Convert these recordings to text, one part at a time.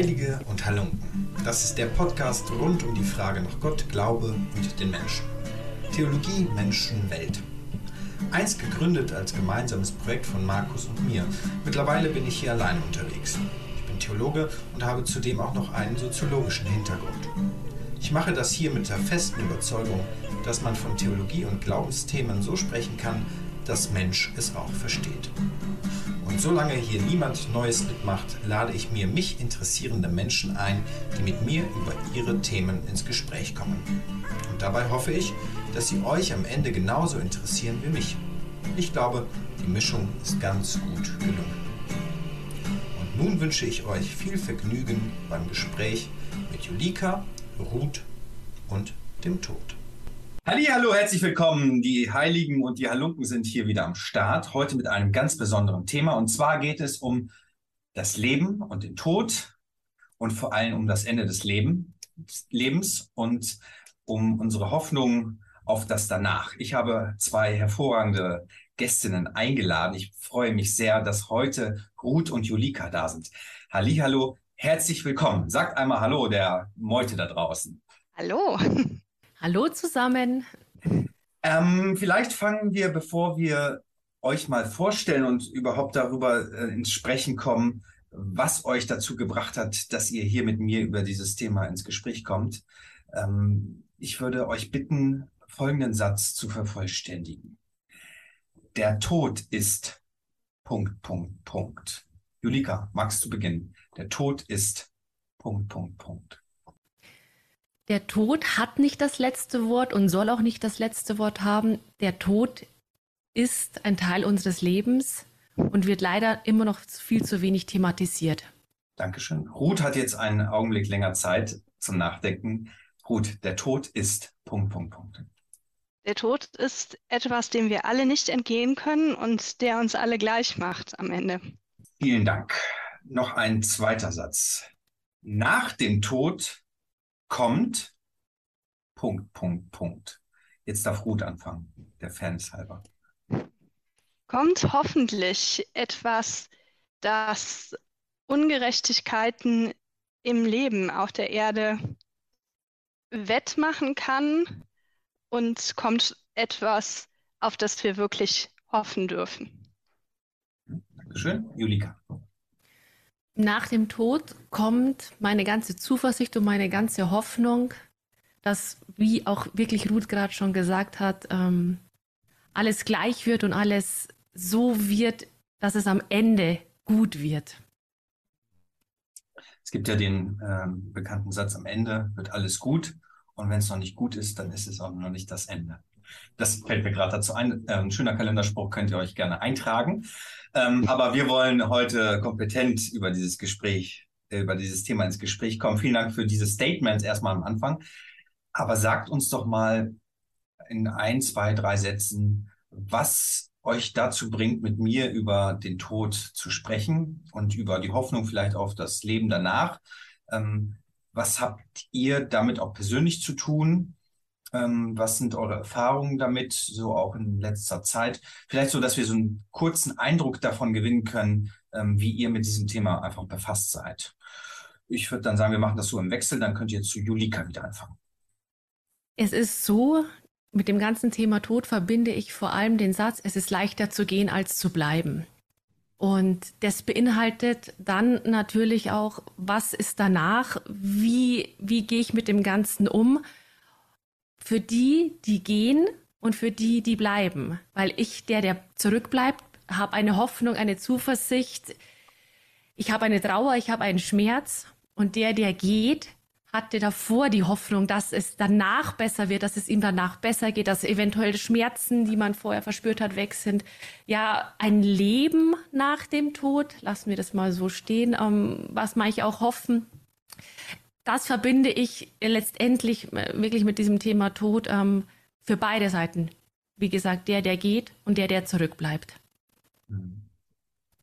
Heilige und Halunken. Das ist der Podcast rund um die Frage nach Gott, Glaube und den Menschen. Theologie, Menschen, Welt. Einst gegründet als gemeinsames Projekt von Markus und mir. Mittlerweile bin ich hier alleine unterwegs. Ich bin Theologe und habe zudem auch noch einen soziologischen Hintergrund. Ich mache das hier mit der festen Überzeugung, dass man von Theologie und Glaubensthemen so sprechen kann, dass Mensch es auch versteht. Solange hier niemand Neues mitmacht, lade ich mir mich interessierende Menschen ein, die mit mir über ihre Themen ins Gespräch kommen. Und dabei hoffe ich, dass sie euch am Ende genauso interessieren wie mich. Ich glaube, die Mischung ist ganz gut gelungen. Und nun wünsche ich euch viel Vergnügen beim Gespräch mit Julika, Ruth und dem Tod. Hallo, herzlich willkommen. Die Heiligen und die Halunken sind hier wieder am Start. Heute mit einem ganz besonderen Thema. Und zwar geht es um das Leben und den Tod und vor allem um das Ende des Leben, Lebens und um unsere Hoffnung auf das Danach. Ich habe zwei hervorragende Gästinnen eingeladen. Ich freue mich sehr, dass heute Ruth und Julika da sind. Hallo, herzlich willkommen. Sagt einmal Hallo der Meute da draußen. Hallo. Hallo zusammen. Ähm, vielleicht fangen wir, bevor wir euch mal vorstellen und überhaupt darüber äh, ins Sprechen kommen, was euch dazu gebracht hat, dass ihr hier mit mir über dieses Thema ins Gespräch kommt. Ähm, ich würde euch bitten, folgenden Satz zu vervollständigen. Der Tod ist Punkt, Punkt, Punkt. Julika, magst du beginnen? Der Tod ist Punkt, Punkt, Punkt. Der Tod hat nicht das letzte Wort und soll auch nicht das letzte Wort haben. Der Tod ist ein Teil unseres Lebens und wird leider immer noch viel zu wenig thematisiert. Dankeschön. Ruth hat jetzt einen Augenblick länger Zeit zum Nachdenken. Ruth, der Tod ist Punkt, Punkt, Punkt. Der Tod ist etwas, dem wir alle nicht entgehen können und der uns alle gleich macht am Ende. Vielen Dank. Noch ein zweiter Satz. Nach dem Tod kommt Punkt, Punkt, Punkt. Jetzt darf Ruth anfangen, der Fairness halber. Kommt hoffentlich etwas, das Ungerechtigkeiten im Leben auf der Erde wettmachen kann und kommt etwas, auf das wir wirklich hoffen dürfen. Dankeschön. Julika. Nach dem Tod kommt meine ganze Zuversicht und meine ganze Hoffnung, dass, wie auch wirklich Ruth gerade schon gesagt hat, ähm, alles gleich wird und alles so wird, dass es am Ende gut wird. Es gibt ja den ähm, bekannten Satz, am Ende wird alles gut und wenn es noch nicht gut ist, dann ist es auch noch nicht das Ende. Das fällt mir gerade dazu ein. Äh, ein schöner Kalenderspruch könnt ihr euch gerne eintragen. Ähm, aber wir wollen heute kompetent über dieses Gespräch, äh, über dieses Thema ins Gespräch kommen. Vielen Dank für diese Statements erstmal am Anfang. Aber sagt uns doch mal in ein, zwei, drei Sätzen, was euch dazu bringt, mit mir über den Tod zu sprechen und über die Hoffnung vielleicht auf das Leben danach. Ähm, was habt ihr damit auch persönlich zu tun? Ähm, was sind eure Erfahrungen damit, so auch in letzter Zeit? Vielleicht so, dass wir so einen kurzen Eindruck davon gewinnen können, ähm, wie ihr mit diesem Thema einfach befasst seid. Ich würde dann sagen, wir machen das so im Wechsel, dann könnt ihr zu Julika wieder anfangen. Es ist so, mit dem ganzen Thema Tod verbinde ich vor allem den Satz, es ist leichter zu gehen als zu bleiben. Und das beinhaltet dann natürlich auch, was ist danach, wie, wie gehe ich mit dem Ganzen um, für die, die gehen und für die, die bleiben. Weil ich, der, der zurückbleibt, habe eine Hoffnung, eine Zuversicht. Ich habe eine Trauer, ich habe einen Schmerz. Und der, der geht, hatte davor die Hoffnung, dass es danach besser wird, dass es ihm danach besser geht, dass eventuell Schmerzen, die man vorher verspürt hat, weg sind. Ja, ein Leben nach dem Tod, lassen wir das mal so stehen, ähm, was manche auch hoffen, das verbinde ich letztendlich äh, wirklich mit diesem Thema Tod ähm, für beide Seiten. Wie gesagt, der, der geht und der, der zurückbleibt. Mhm.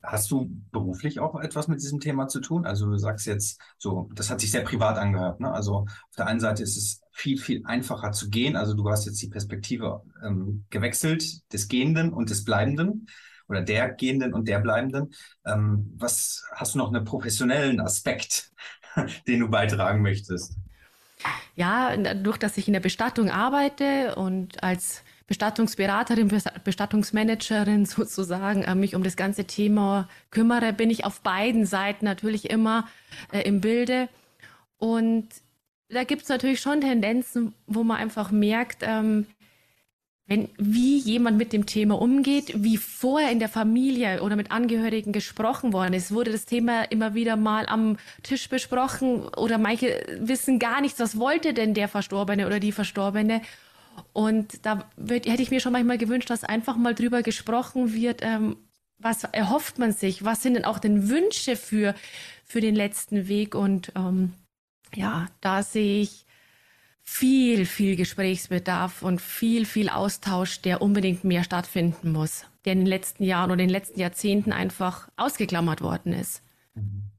Hast du beruflich auch etwas mit diesem Thema zu tun? Also du sagst jetzt so, das hat sich sehr privat angehört. Ne? Also auf der einen Seite ist es viel, viel einfacher zu gehen. Also du hast jetzt die Perspektive ähm, gewechselt des Gehenden und des Bleibenden. oder der Gehenden und der Bleibenden. Ähm, was hast du noch einen professionellen Aspekt, den du beitragen möchtest? Ja, dadurch, dass ich in der Bestattung arbeite und als Bestattungsberaterin, Bestattungsmanagerin sozusagen äh, mich um das ganze Thema kümmere, bin ich auf beiden Seiten natürlich immer äh, im Bilde. Und da gibt es natürlich schon Tendenzen, wo man einfach merkt, ähm, wenn, wie jemand mit dem Thema umgeht, wie vorher in der Familie oder mit Angehörigen gesprochen worden ist, wurde das Thema immer wieder mal am Tisch besprochen oder manche wissen gar nichts, was wollte denn der Verstorbene oder die Verstorbene. Und da wird, hätte ich mir schon manchmal gewünscht, dass einfach mal drüber gesprochen wird, ähm, was erhofft man sich, was sind denn auch denn Wünsche für, für den letzten Weg. Und ähm, ja, da sehe ich viel, viel Gesprächsbedarf und viel, viel Austausch, der unbedingt mehr stattfinden muss, der in den letzten Jahren oder in den letzten Jahrzehnten einfach ausgeklammert worden ist. Mhm.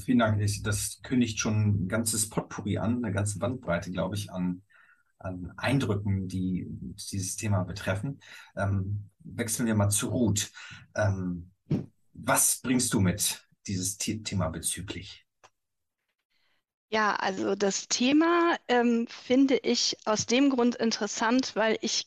vielen Dank. Das kündigt schon ein ganzes Potpourri an, eine ganze Bandbreite, glaube ich, an an Eindrücken, die dieses Thema betreffen. Ähm, wechseln wir mal zu Ruth. Ähm, was bringst du mit, dieses Thema bezüglich? Ja, also das Thema ähm, finde ich aus dem Grund interessant, weil ich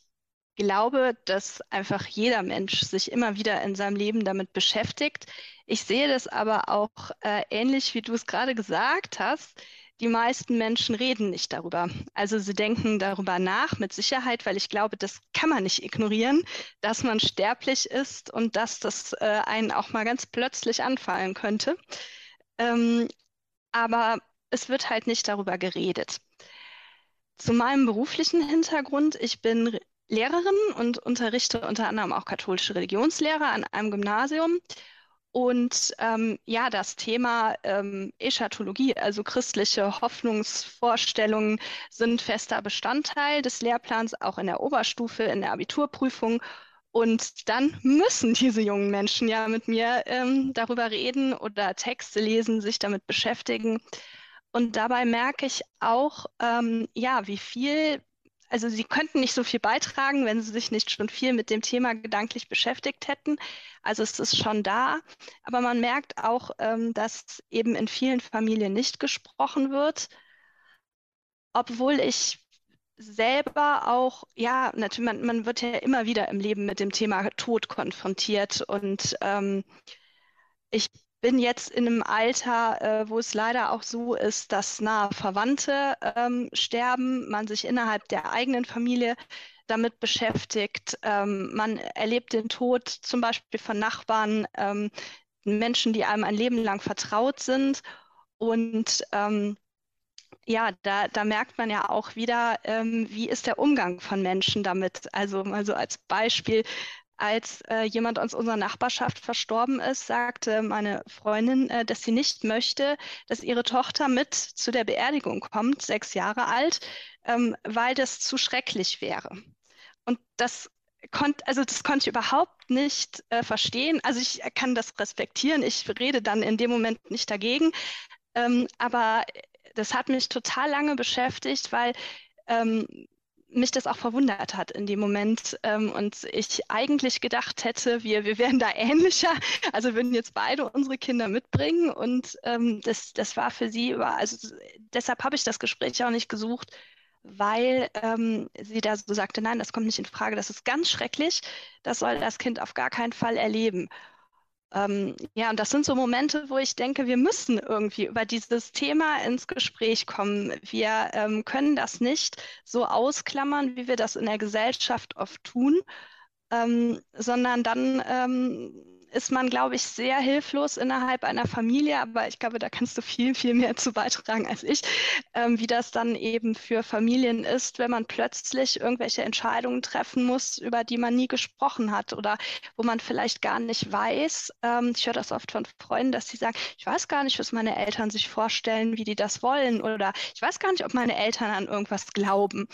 glaube, dass einfach jeder Mensch sich immer wieder in seinem Leben damit beschäftigt. Ich sehe das aber auch äh, ähnlich, wie du es gerade gesagt hast die meisten Menschen reden nicht darüber. Also sie denken darüber nach, mit Sicherheit, weil ich glaube, das kann man nicht ignorieren, dass man sterblich ist und dass das äh, einen auch mal ganz plötzlich anfallen könnte. Ähm, aber es wird halt nicht darüber geredet. Zu meinem beruflichen Hintergrund, ich bin Lehrerin und unterrichte unter anderem auch katholische Religionslehre an einem Gymnasium. Und ähm, ja, das Thema ähm, Eschatologie, also christliche Hoffnungsvorstellungen, sind fester Bestandteil des Lehrplans, auch in der Oberstufe, in der Abiturprüfung. Und dann müssen diese jungen Menschen ja mit mir ähm, darüber reden oder Texte lesen, sich damit beschäftigen. Und dabei merke ich auch, ähm, ja, wie viel also sie könnten nicht so viel beitragen, wenn sie sich nicht schon viel mit dem Thema gedanklich beschäftigt hätten. Also es ist schon da, aber man merkt auch, ähm, dass eben in vielen Familien nicht gesprochen wird, obwohl ich selber auch, ja, natürlich, man, man wird ja immer wieder im Leben mit dem Thema Tod konfrontiert. Und ähm, ich bin jetzt in einem Alter, äh, wo es leider auch so ist, dass nahe Verwandte ähm, sterben, man sich innerhalb der eigenen Familie damit beschäftigt. Ähm, man erlebt den Tod zum Beispiel von Nachbarn, ähm, Menschen, die einem ein Leben lang vertraut sind. Und ähm, ja, da, da merkt man ja auch wieder, ähm, wie ist der Umgang von Menschen damit. Also mal so als Beispiel, als äh, jemand aus unserer Nachbarschaft verstorben ist, sagte meine Freundin, äh, dass sie nicht möchte, dass ihre Tochter mit zu der Beerdigung kommt, sechs Jahre alt, ähm, weil das zu schrecklich wäre. Und das konnte, also das konnte ich überhaupt nicht äh, verstehen. Also ich kann das respektieren. Ich rede dann in dem Moment nicht dagegen. Ähm, aber das hat mich total lange beschäftigt, weil ähm, mich das auch verwundert hat in dem Moment ähm, und ich eigentlich gedacht hätte, wir, wir wären da ähnlicher, also würden jetzt beide unsere Kinder mitbringen und ähm, das, das war für sie, also deshalb habe ich das Gespräch auch nicht gesucht, weil ähm, sie da so sagte, nein, das kommt nicht in Frage, das ist ganz schrecklich, das soll das Kind auf gar keinen Fall erleben. Ähm, ja, und das sind so Momente, wo ich denke, wir müssen irgendwie über dieses Thema ins Gespräch kommen. Wir ähm, können das nicht so ausklammern, wie wir das in der Gesellschaft oft tun, ähm, sondern dann ähm, ist man, glaube ich, sehr hilflos innerhalb einer Familie, aber ich glaube, da kannst du viel, viel mehr zu beitragen als ich, ähm, wie das dann eben für Familien ist, wenn man plötzlich irgendwelche Entscheidungen treffen muss, über die man nie gesprochen hat oder wo man vielleicht gar nicht weiß. Ähm, ich höre das oft von Freunden, dass sie sagen, ich weiß gar nicht, was meine Eltern sich vorstellen, wie die das wollen oder ich weiß gar nicht, ob meine Eltern an irgendwas glauben.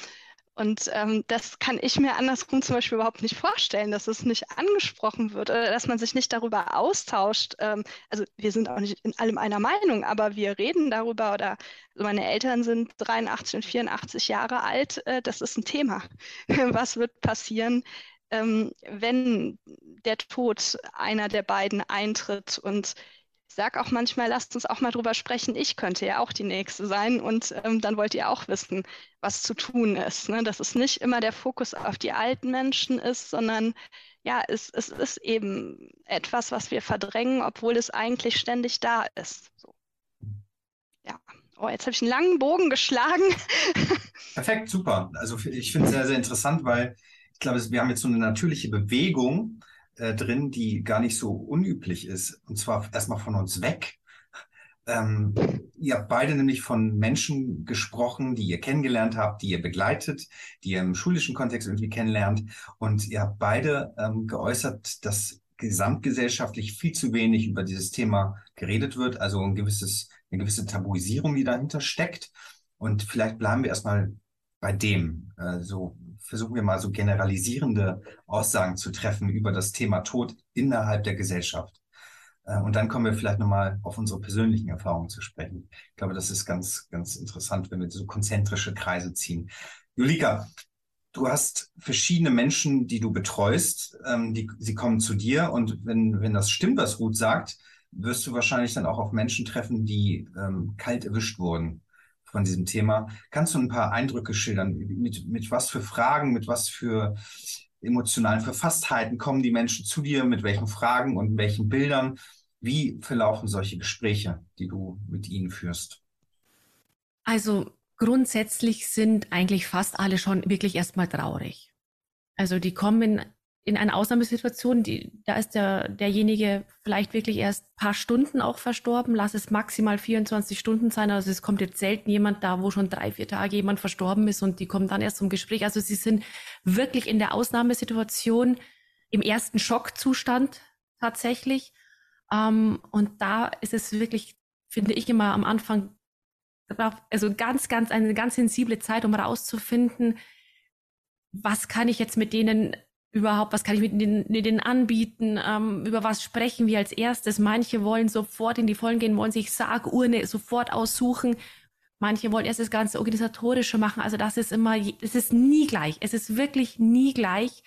Und ähm, das kann ich mir andersrum zum Beispiel überhaupt nicht vorstellen, dass es nicht angesprochen wird oder dass man sich nicht darüber austauscht. Ähm, also wir sind auch nicht in allem einer Meinung, aber wir reden darüber oder also meine Eltern sind 83 und 84 Jahre alt. Äh, das ist ein Thema. Was wird passieren, ähm, wenn der Tod einer der beiden eintritt. Und ich sage auch manchmal, lasst uns auch mal drüber sprechen, ich könnte ja auch die Nächste sein und ähm, dann wollt ihr auch wissen, was zu tun ist. Ne? Dass es nicht immer der Fokus auf die alten Menschen ist, sondern ja, es, es ist eben etwas, was wir verdrängen, obwohl es eigentlich ständig da ist. So. Ja. Oh, jetzt habe ich einen langen Bogen geschlagen. Perfekt, super. Also ich finde es sehr, sehr interessant, weil ich glaube, wir haben jetzt so eine natürliche Bewegung äh, drin, die gar nicht so unüblich ist. Und zwar erstmal von uns weg. Ähm, ihr habt beide nämlich von Menschen gesprochen, die ihr kennengelernt habt, die ihr begleitet, die ihr im schulischen Kontext irgendwie kennenlernt. Und ihr habt beide ähm, geäußert, dass gesamtgesellschaftlich viel zu wenig über dieses Thema geredet wird, also ein gewisses, eine gewisse Tabuisierung, die dahinter steckt. Und vielleicht bleiben wir erstmal bei dem. Also versuchen wir mal so generalisierende Aussagen zu treffen über das Thema Tod innerhalb der Gesellschaft. Äh, und dann kommen wir vielleicht nochmal auf unsere persönlichen Erfahrungen zu sprechen. Ich glaube, das ist ganz, ganz interessant, wenn wir so konzentrische Kreise ziehen. Julika, du hast verschiedene Menschen, die du betreust, ähm, die, sie kommen zu dir und wenn, wenn das stimmt, was Ruth sagt, wirst du wahrscheinlich dann auch auf Menschen treffen, die ähm, kalt erwischt wurden von diesem Thema. Kannst du ein paar Eindrücke schildern? Mit, mit was für Fragen, mit was für emotionalen Verfasstheiten kommen die Menschen zu dir? Mit welchen Fragen und welchen Bildern? Wie verlaufen solche Gespräche, die du mit ihnen führst? Also grundsätzlich sind eigentlich fast alle schon wirklich erstmal traurig. Also die kommen in einer Ausnahmesituation, die, da ist der, derjenige vielleicht wirklich erst paar Stunden auch verstorben, lass es maximal 24 Stunden sein. Also es kommt jetzt selten jemand da, wo schon drei, vier Tage jemand verstorben ist und die kommen dann erst zum Gespräch. Also sie sind wirklich in der Ausnahmesituation im ersten Schockzustand tatsächlich. Ähm, und da ist es wirklich, finde ich immer am Anfang, also ganz, ganz, eine ganz sensible Zeit, um herauszufinden, was kann ich jetzt mit denen überhaupt, was kann ich mit denen, mit denen anbieten, ähm, über was sprechen wir als erstes. Manche wollen sofort in die Vollen gehen, wollen sich Sargurne sofort aussuchen. Manche wollen erst das ganze Organisatorische machen. Also das ist immer, es ist nie gleich. Es ist wirklich nie gleich.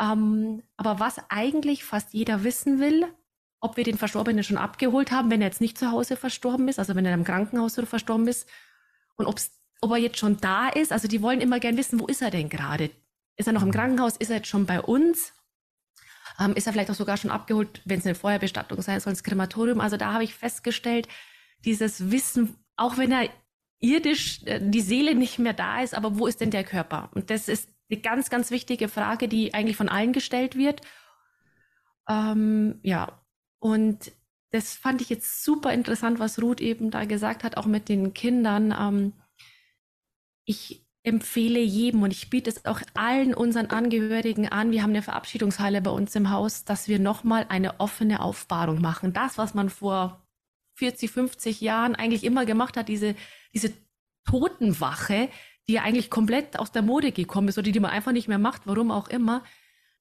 Ähm, aber was eigentlich fast jeder wissen will, ob wir den Verstorbenen schon abgeholt haben, wenn er jetzt nicht zu Hause verstorben ist, also wenn er im Krankenhaus oder verstorben ist, und ob's, ob er jetzt schon da ist. Also die wollen immer gern wissen, wo ist er denn gerade? Ist er noch im Krankenhaus? Ist er jetzt schon bei uns? Ähm, ist er vielleicht auch sogar schon abgeholt, wenn es eine Feuerbestattung sein soll, ins Krematorium? Also da habe ich festgestellt, dieses Wissen, auch wenn er irdisch äh, die Seele nicht mehr da ist, aber wo ist denn der Körper? Und das ist eine ganz, ganz wichtige Frage, die eigentlich von allen gestellt wird. Ähm, ja, und das fand ich jetzt super interessant, was Ruth eben da gesagt hat, auch mit den Kindern. Ähm, ich empfehle jedem und ich biete es auch allen unseren Angehörigen an. Wir haben eine Verabschiedungshalle bei uns im Haus, dass wir nochmal eine offene Aufbahrung machen. Das, was man vor 40, 50 Jahren eigentlich immer gemacht hat, diese, diese Totenwache, die ja eigentlich komplett aus der Mode gekommen ist oder die man einfach nicht mehr macht, warum auch immer,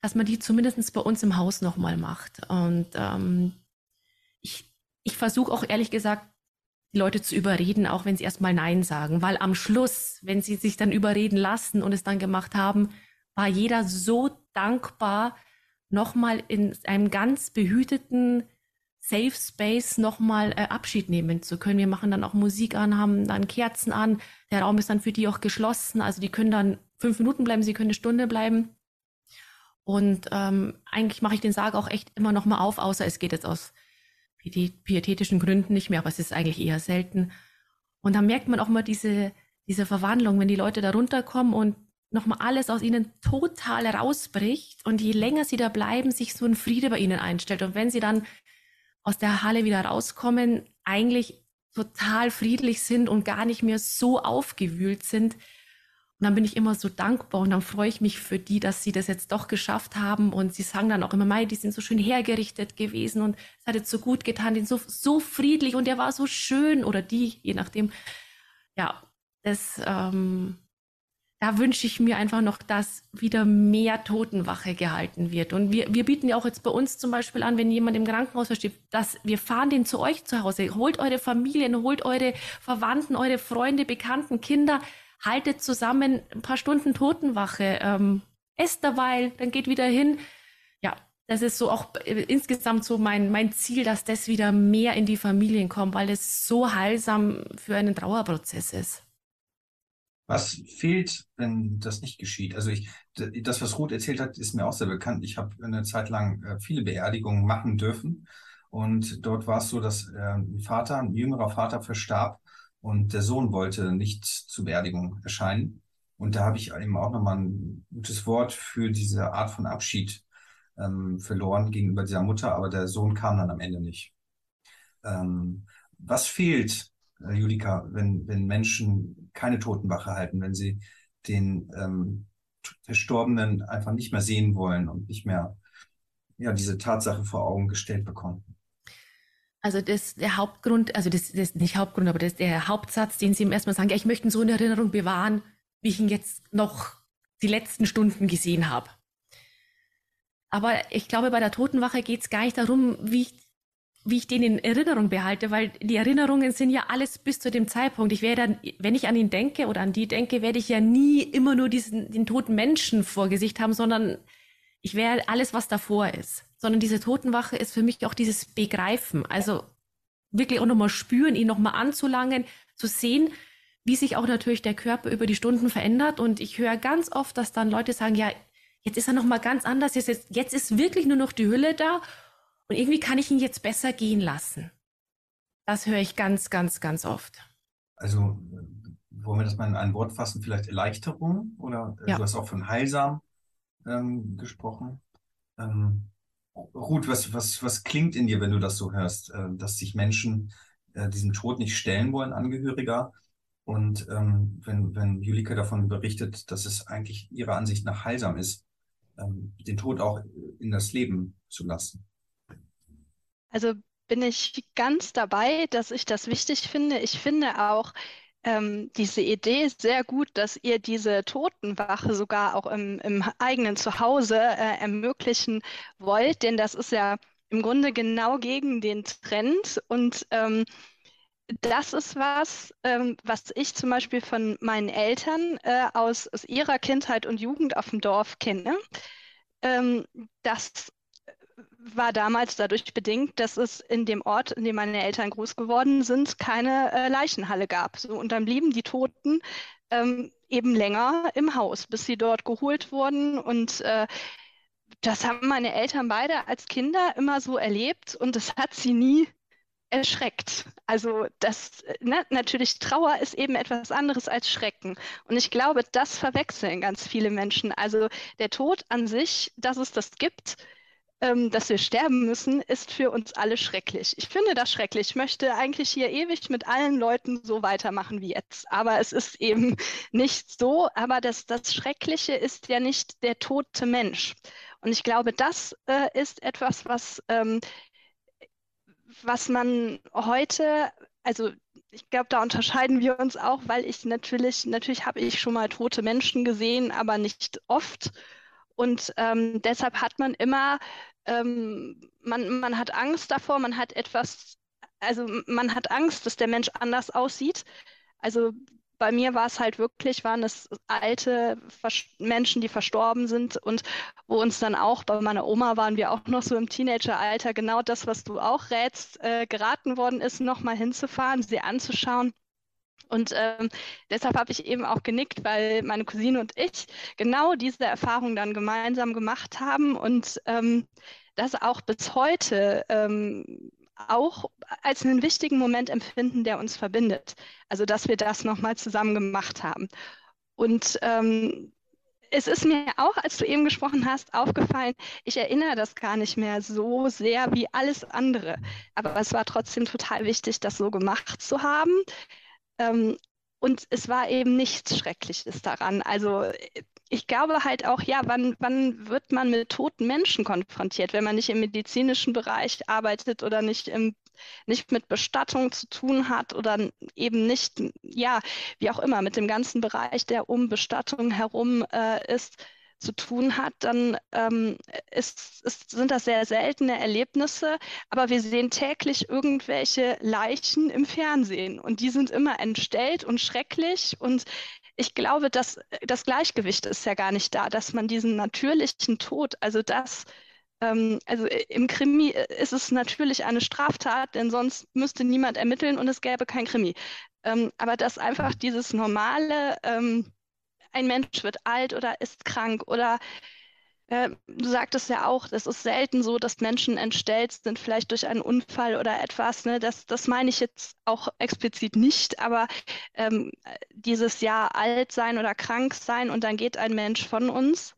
dass man die zumindest bei uns im Haus nochmal macht. Und ähm, ich, ich versuche auch ehrlich gesagt, die Leute zu überreden, auch wenn sie erstmal Nein sagen. Weil am Schluss, wenn sie sich dann überreden lassen und es dann gemacht haben, war jeder so dankbar, nochmal in einem ganz behüteten Safe Space nochmal äh, Abschied nehmen zu können. Wir machen dann auch Musik an, haben dann Kerzen an. Der Raum ist dann für die auch geschlossen. Also die können dann fünf Minuten bleiben, sie können eine Stunde bleiben. Und ähm, eigentlich mache ich den Sarg auch echt immer nochmal auf, außer es geht jetzt aus pietätischen Gründen nicht mehr, aber es ist eigentlich eher selten. Und da merkt man auch mal diese, diese Verwandlung, wenn die Leute da runterkommen und nochmal alles aus ihnen total rausbricht und je länger sie da bleiben, sich so ein Friede bei ihnen einstellt. Und wenn sie dann aus der Halle wieder rauskommen, eigentlich total friedlich sind und gar nicht mehr so aufgewühlt sind, und dann bin ich immer so dankbar und dann freue ich mich für die, dass sie das jetzt doch geschafft haben. Und sie sagen dann auch immer, Mai, die sind so schön hergerichtet gewesen und es hat jetzt so gut getan, den so, so friedlich und der war so schön oder die, je nachdem. Ja, das, ähm, da wünsche ich mir einfach noch, dass wieder mehr Totenwache gehalten wird. Und wir, wir bieten ja auch jetzt bei uns zum Beispiel an, wenn jemand im Krankenhaus versteht, dass wir fahren den zu euch zu Hause. Holt eure Familien, holt eure Verwandten, eure Freunde, Bekannten, Kinder haltet zusammen ein paar Stunden Totenwache. Ähm, esst dabei, dann geht wieder hin. Ja, das ist so auch äh, insgesamt so mein, mein Ziel, dass das wieder mehr in die Familien kommt, weil es so heilsam für einen Trauerprozess ist. Was fehlt, wenn das nicht geschieht? Also ich, das, was Ruth erzählt hat, ist mir auch sehr bekannt. Ich habe eine Zeit lang äh, viele Beerdigungen machen dürfen. Und dort war es so, dass äh, ein Vater, ein jüngerer Vater verstarb und der Sohn wollte nicht zur Beerdigung erscheinen. Und da habe ich eben auch nochmal ein gutes Wort für diese Art von Abschied ähm, verloren gegenüber dieser Mutter, aber der Sohn kam dann am Ende nicht. Ähm, was fehlt, äh, Julika, wenn, wenn Menschen keine Totenwache halten, wenn sie den ähm, Verstorbenen einfach nicht mehr sehen wollen und nicht mehr ja, diese Tatsache vor Augen gestellt bekommen? Also das der Hauptgrund, also das, das nicht Hauptgrund, aber das der Hauptsatz, den Sie ihm erstmal sagen, ja, ich möchte ihn so in Erinnerung bewahren, wie ich ihn jetzt noch die letzten Stunden gesehen habe. Aber ich glaube, bei der Totenwache geht es gar nicht darum, wie ich, wie ich den in Erinnerung behalte, weil die Erinnerungen sind ja alles bis zu dem Zeitpunkt. Ich werde dann, wenn ich an ihn denke oder an die denke, werde ich ja nie immer nur diesen, den toten Menschen vor Gesicht haben, sondern ich werde alles, was davor ist. Sondern diese Totenwache ist für mich auch dieses Begreifen. Also wirklich auch nochmal spüren, ihn nochmal anzulangen, zu sehen, wie sich auch natürlich der Körper über die Stunden verändert. Und ich höre ganz oft, dass dann Leute sagen, ja, Jetzt ist er noch mal ganz anders. Jetzt ist, jetzt ist wirklich nur noch die Hülle da und irgendwie kann ich ihn jetzt besser gehen lassen. Das höre ich ganz, ganz, ganz oft. Also wollen wir das mal in ein Wort fassen? Vielleicht Erleichterung oder äh, ja. du hast auch von heilsam ähm, gesprochen. Ähm, Ruth, was, was, was klingt in dir, wenn du das so hörst, äh, dass sich Menschen äh, diesem Tod nicht stellen wollen, Angehöriger? Und ähm, wenn, wenn Julika davon berichtet, dass es eigentlich ihrer Ansicht nach heilsam ist, ähm, den Tod auch in das Leben zu lassen. Also bin ich ganz dabei, dass ich das wichtig finde. Ich finde auch ähm, diese Idee sehr gut, dass ihr diese Totenwache sogar auch im, im eigenen Zuhause äh, ermöglichen wollt, denn das ist ja im Grunde genau gegen den Trend und ähm, das ist was, ähm, was ich zum Beispiel von meinen Eltern äh, aus, aus ihrer Kindheit und Jugend auf dem Dorf kenne. Ähm, das war damals dadurch bedingt, dass es in dem Ort, in dem meine Eltern groß geworden sind, keine äh, Leichenhalle gab. So, und dann blieben die Toten ähm, eben länger im Haus, bis sie dort geholt wurden. Und äh, das haben meine Eltern beide als Kinder immer so erlebt und das hat sie nie erschreckt. Also das, ne, natürlich Trauer ist eben etwas anderes als Schrecken. Und ich glaube, das verwechseln ganz viele Menschen. Also der Tod an sich, dass es das gibt, ähm, dass wir sterben müssen, ist für uns alle schrecklich. Ich finde das schrecklich. Ich möchte eigentlich hier ewig mit allen Leuten so weitermachen wie jetzt. Aber es ist eben nicht so. Aber das, das Schreckliche ist ja nicht der tote Mensch. Und ich glaube, das äh, ist etwas, was ähm, was man heute, also ich glaube, da unterscheiden wir uns auch, weil ich natürlich, natürlich habe ich schon mal tote Menschen gesehen, aber nicht oft. Und ähm, deshalb hat man immer, ähm, man, man hat Angst davor, man hat etwas, also man hat Angst, dass der Mensch anders aussieht. Also bei mir war es halt wirklich, waren es alte Menschen, die verstorben sind und wo uns dann auch, bei meiner Oma waren wir auch noch so im Teenageralter, genau das, was du auch rätst, äh, geraten worden ist, nochmal hinzufahren, sie anzuschauen. Und ähm, deshalb habe ich eben auch genickt, weil meine Cousine und ich genau diese Erfahrung dann gemeinsam gemacht haben und ähm, das auch bis heute ähm, auch als einen wichtigen Moment empfinden, der uns verbindet. Also, dass wir das nochmal zusammen gemacht haben. Und ähm, es ist mir auch, als du eben gesprochen hast, aufgefallen, ich erinnere das gar nicht mehr so sehr wie alles andere. Aber es war trotzdem total wichtig, das so gemacht zu haben. Ähm, und es war eben nichts Schreckliches daran. Also ich glaube halt auch, ja, wann, wann wird man mit toten Menschen konfrontiert, wenn man nicht im medizinischen Bereich arbeitet oder nicht, im, nicht mit Bestattung zu tun hat oder eben nicht, ja, wie auch immer, mit dem ganzen Bereich, der um Bestattung herum äh, ist. Zu tun hat, dann ähm, ist, ist, sind das sehr seltene Erlebnisse. Aber wir sehen täglich irgendwelche Leichen im Fernsehen und die sind immer entstellt und schrecklich. Und ich glaube, dass das Gleichgewicht ist ja gar nicht da, dass man diesen natürlichen Tod, also das, ähm, also im Krimi ist es natürlich eine Straftat, denn sonst müsste niemand ermitteln und es gäbe kein Krimi. Ähm, aber dass einfach dieses normale, ähm, ein Mensch wird alt oder ist krank oder äh, du sagtest ja auch, es ist selten so, dass Menschen entstellt sind, vielleicht durch einen Unfall oder etwas. Ne? Das, das meine ich jetzt auch explizit nicht, aber ähm, dieses Jahr alt sein oder krank sein und dann geht ein Mensch von uns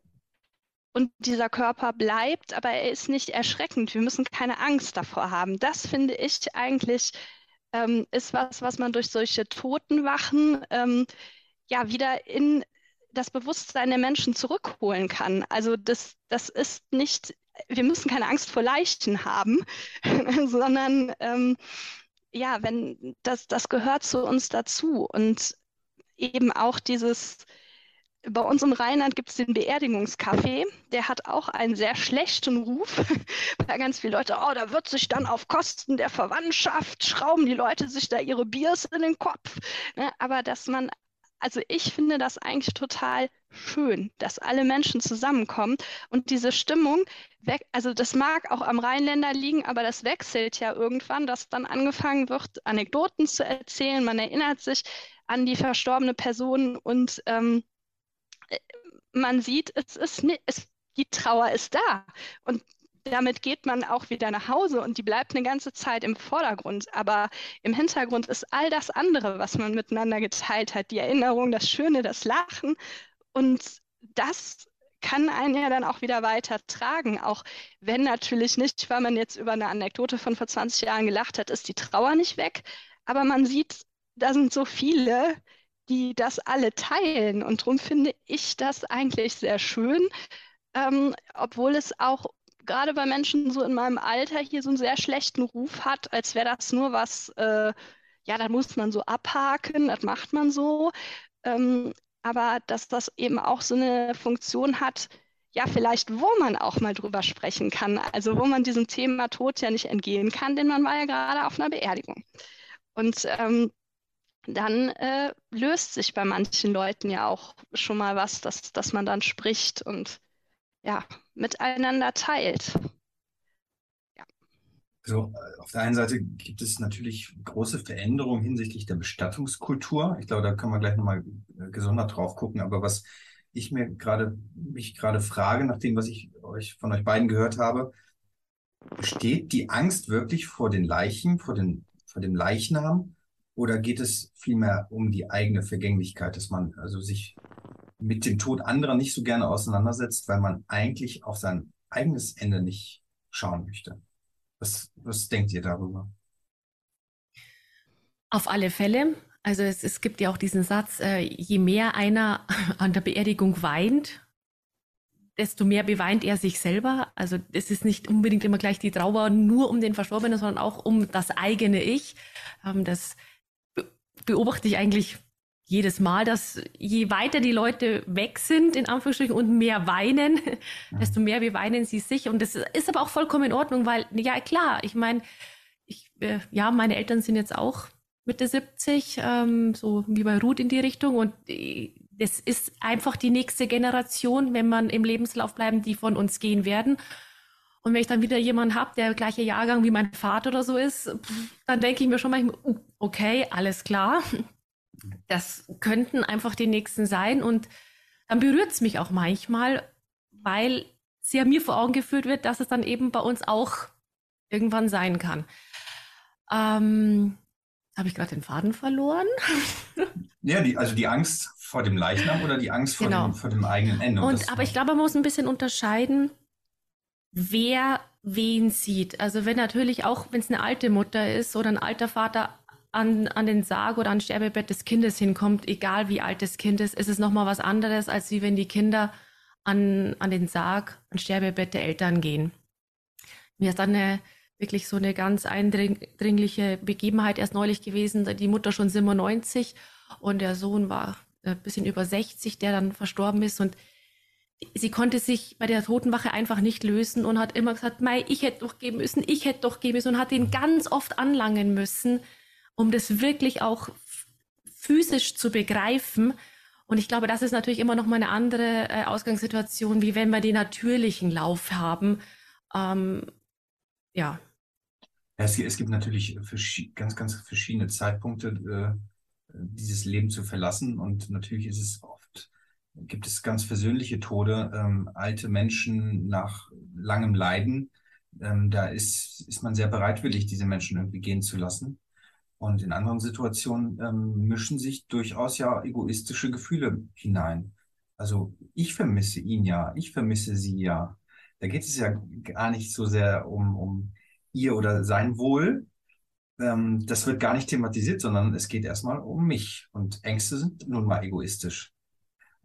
und dieser Körper bleibt, aber er ist nicht erschreckend. Wir müssen keine Angst davor haben. Das finde ich eigentlich ähm, ist was, was man durch solche Totenwachen ähm, ja wieder in das Bewusstsein der Menschen zurückholen kann. Also das, das ist nicht, wir müssen keine Angst vor Leichen haben, sondern ähm, ja, wenn das, das gehört zu uns dazu und eben auch dieses, bei uns im Rheinland gibt es den Beerdigungskaffee. Der hat auch einen sehr schlechten Ruf, weil ganz viele Leute, oh, da wird sich dann auf Kosten der Verwandtschaft, schrauben die Leute sich da ihre Biers in den Kopf. Ne? Aber dass man also ich finde das eigentlich total schön, dass alle Menschen zusammenkommen und diese Stimmung weg, also das mag auch am Rheinländer liegen, aber das wechselt ja irgendwann, dass dann angefangen wird, Anekdoten zu erzählen, man erinnert sich an die verstorbene Person und ähm, man sieht, es ist es, die Trauer ist da. Und damit geht man auch wieder nach Hause und die bleibt eine ganze Zeit im Vordergrund. Aber im Hintergrund ist all das andere, was man miteinander geteilt hat, die Erinnerung, das Schöne, das Lachen. Und das kann einen ja dann auch wieder weiter tragen. Auch wenn natürlich nicht, weil man jetzt über eine Anekdote von vor 20 Jahren gelacht hat, ist die Trauer nicht weg. Aber man sieht, da sind so viele, die das alle teilen. Und darum finde ich das eigentlich sehr schön, ähm, obwohl es auch gerade bei Menschen so in meinem Alter hier so einen sehr schlechten Ruf hat, als wäre das nur was, äh, ja, da muss man so abhaken, das macht man so. Ähm, aber dass das eben auch so eine Funktion hat, ja, vielleicht, wo man auch mal drüber sprechen kann. Also wo man diesem Thema Tod ja nicht entgehen kann, denn man war ja gerade auf einer Beerdigung. Und ähm, dann äh, löst sich bei manchen Leuten ja auch schon mal was, dass, dass man dann spricht und ja, miteinander teilt. Ja. So, äh, auf der einen Seite gibt es natürlich große Veränderungen hinsichtlich der Bestattungskultur. Ich glaube, da können wir gleich nochmal äh, gesondert drauf gucken. Aber was ich mir gerade, mich gerade frage, nach dem, was ich euch von euch beiden gehört habe, besteht die Angst wirklich vor den Leichen, vor den, vor dem Leichnam? Oder geht es vielmehr um die eigene Vergänglichkeit, dass man also sich mit dem Tod anderer nicht so gerne auseinandersetzt, weil man eigentlich auf sein eigenes Ende nicht schauen möchte. Was, was denkt ihr darüber? Auf alle Fälle. Also es, es gibt ja auch diesen Satz, äh, je mehr einer an der Beerdigung weint, desto mehr beweint er sich selber. Also es ist nicht unbedingt immer gleich die Trauer nur um den Verstorbenen, sondern auch um das eigene Ich. Ähm, das beobachte ich eigentlich jedes Mal, dass je weiter die Leute weg sind, in Anführungsstrichen, und mehr weinen, desto mehr beweinen sie sich. Und das ist aber auch vollkommen in Ordnung, weil, ja klar, ich meine, ich, äh, ja, meine Eltern sind jetzt auch Mitte 70, ähm, so wie bei Ruth in die Richtung. Und äh, das ist einfach die nächste Generation, wenn man im Lebenslauf bleiben, die von uns gehen werden. Und wenn ich dann wieder jemanden habe, der gleiche Jahrgang wie mein Vater oder so ist, dann denke ich mir schon manchmal, okay, alles klar, das könnten einfach die nächsten sein. Und dann berührt es mich auch manchmal, weil sehr mir vor Augen geführt wird, dass es dann eben bei uns auch irgendwann sein kann. Ähm, Habe ich gerade den Faden verloren? ja, die, also die Angst vor dem Leichnam oder die Angst vor, genau. dem, vor dem eigenen Ende. Und, Und aber ich glaube, man muss ein bisschen unterscheiden, wer wen sieht. Also wenn natürlich auch, wenn es eine alte Mutter ist oder ein alter Vater, an, an den Sarg oder an Sterbebett des Kindes hinkommt, egal wie alt das Kind ist, ist es nochmal was anderes, als wie wenn die Kinder an, an den Sarg, an Sterbebett der Eltern gehen. Mir ist dann eine, wirklich so eine ganz eindringliche Begebenheit erst neulich gewesen, die Mutter schon 97 und der Sohn war ein bisschen über 60, der dann verstorben ist und sie konnte sich bei der Totenwache einfach nicht lösen und hat immer gesagt, Mei, ich hätte doch geben müssen, ich hätte doch geben müssen und hat ihn ganz oft anlangen müssen, um das wirklich auch physisch zu begreifen. Und ich glaube, das ist natürlich immer noch mal eine andere äh, Ausgangssituation, wie wenn wir den natürlichen Lauf haben. Ähm, ja. Es, es, gibt natürlich ganz, ganz verschiedene Zeitpunkte, äh, dieses Leben zu verlassen. Und natürlich ist es oft, gibt es ganz versöhnliche Tode, ähm, alte Menschen nach langem Leiden. Ähm, da ist, ist man sehr bereitwillig, diese Menschen irgendwie gehen zu lassen. Und in anderen Situationen ähm, mischen sich durchaus ja egoistische Gefühle hinein. Also ich vermisse ihn ja, ich vermisse sie ja. Da geht es ja gar nicht so sehr um, um ihr oder sein Wohl. Ähm, das wird gar nicht thematisiert, sondern es geht erstmal um mich. Und Ängste sind nun mal egoistisch.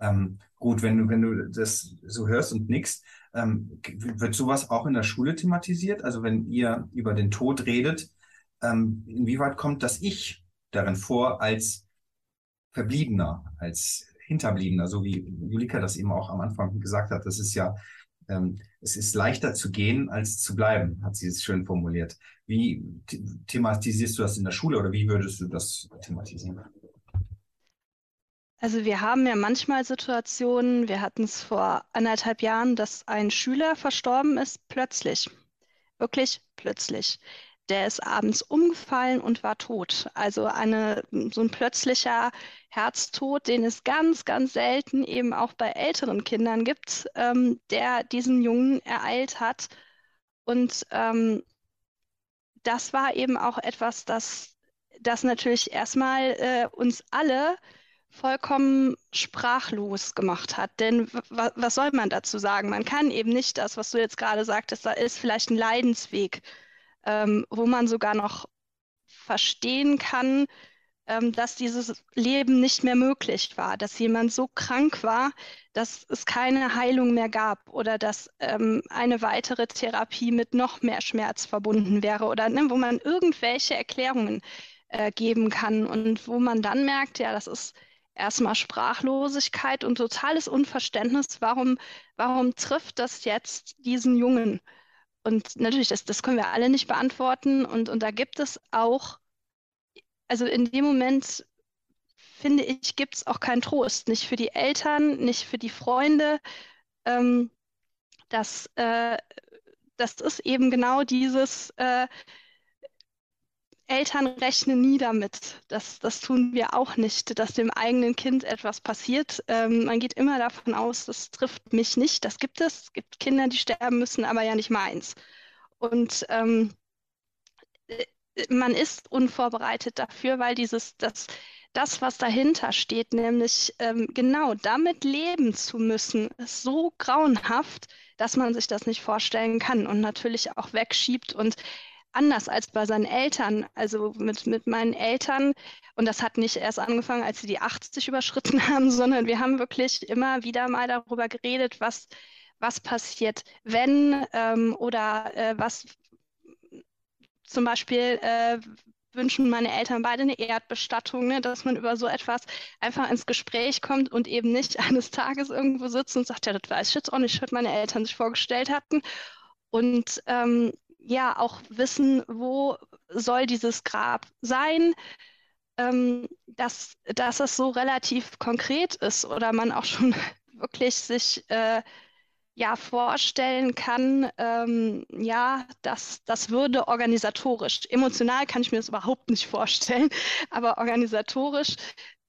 Ähm, gut, wenn du, wenn du das so hörst und nickst, ähm, wird sowas auch in der Schule thematisiert? Also wenn ihr über den Tod redet, ähm, inwieweit kommt das Ich darin vor als Verbliebener, als Hinterbliebener, so wie Julika das eben auch am Anfang gesagt hat. Das ist ja ähm, es ist leichter zu gehen als zu bleiben, hat sie es schön formuliert. Wie thematisierst du das in der Schule oder wie würdest du das thematisieren? Also wir haben ja manchmal Situationen, wir hatten es vor anderthalb Jahren, dass ein Schüler verstorben ist, plötzlich. Wirklich plötzlich der ist abends umgefallen und war tot. Also eine, so ein plötzlicher Herztod, den es ganz, ganz selten eben auch bei älteren Kindern gibt, ähm, der diesen Jungen ereilt hat. Und ähm, das war eben auch etwas, das, das natürlich erstmal äh, uns alle vollkommen sprachlos gemacht hat. Denn was soll man dazu sagen? Man kann eben nicht das, was du jetzt gerade sagtest, da ist vielleicht ein Leidensweg ähm, wo man sogar noch verstehen kann, ähm, dass dieses Leben nicht mehr möglich war, dass jemand so krank war, dass es keine Heilung mehr gab oder dass ähm, eine weitere Therapie mit noch mehr Schmerz verbunden wäre oder ne, wo man irgendwelche Erklärungen äh, geben kann und wo man dann merkt, ja, das ist erstmal Sprachlosigkeit und totales Unverständnis, warum, warum trifft das jetzt diesen Jungen? Und natürlich, das, das können wir alle nicht beantworten. Und, und da gibt es auch, also in dem Moment, finde ich, gibt es auch keinen Trost. Nicht für die Eltern, nicht für die Freunde. Ähm, das, äh, das ist eben genau dieses, äh, Eltern rechnen nie damit. Das, das tun wir auch nicht, dass dem eigenen Kind etwas passiert. Ähm, man geht immer davon aus, das trifft mich nicht. Das gibt es. Es gibt Kinder, die sterben müssen, aber ja nicht meins. Und ähm, äh, man ist unvorbereitet dafür, weil dieses, das, das, was dahinter steht, nämlich ähm, genau damit leben zu müssen, ist so grauenhaft, dass man sich das nicht vorstellen kann und natürlich auch wegschiebt und anders als bei seinen Eltern. Also mit, mit meinen Eltern, und das hat nicht erst angefangen, als sie die 80 überschritten haben, sondern wir haben wirklich immer wieder mal darüber geredet, was, was passiert, wenn ähm, oder äh, was zum Beispiel äh, wünschen meine Eltern beide eine Erdbestattung, ne, dass man über so etwas einfach ins Gespräch kommt und eben nicht eines Tages irgendwo sitzt und sagt, ja, das weiß ich jetzt auch nicht, was meine Eltern sich vorgestellt hatten. Und ähm, ja auch wissen, wo soll dieses Grab sein, ähm, dass, dass es so relativ konkret ist oder man auch schon wirklich sich äh, ja vorstellen kann, ähm, ja, das, das würde organisatorisch, emotional kann ich mir das überhaupt nicht vorstellen, aber organisatorisch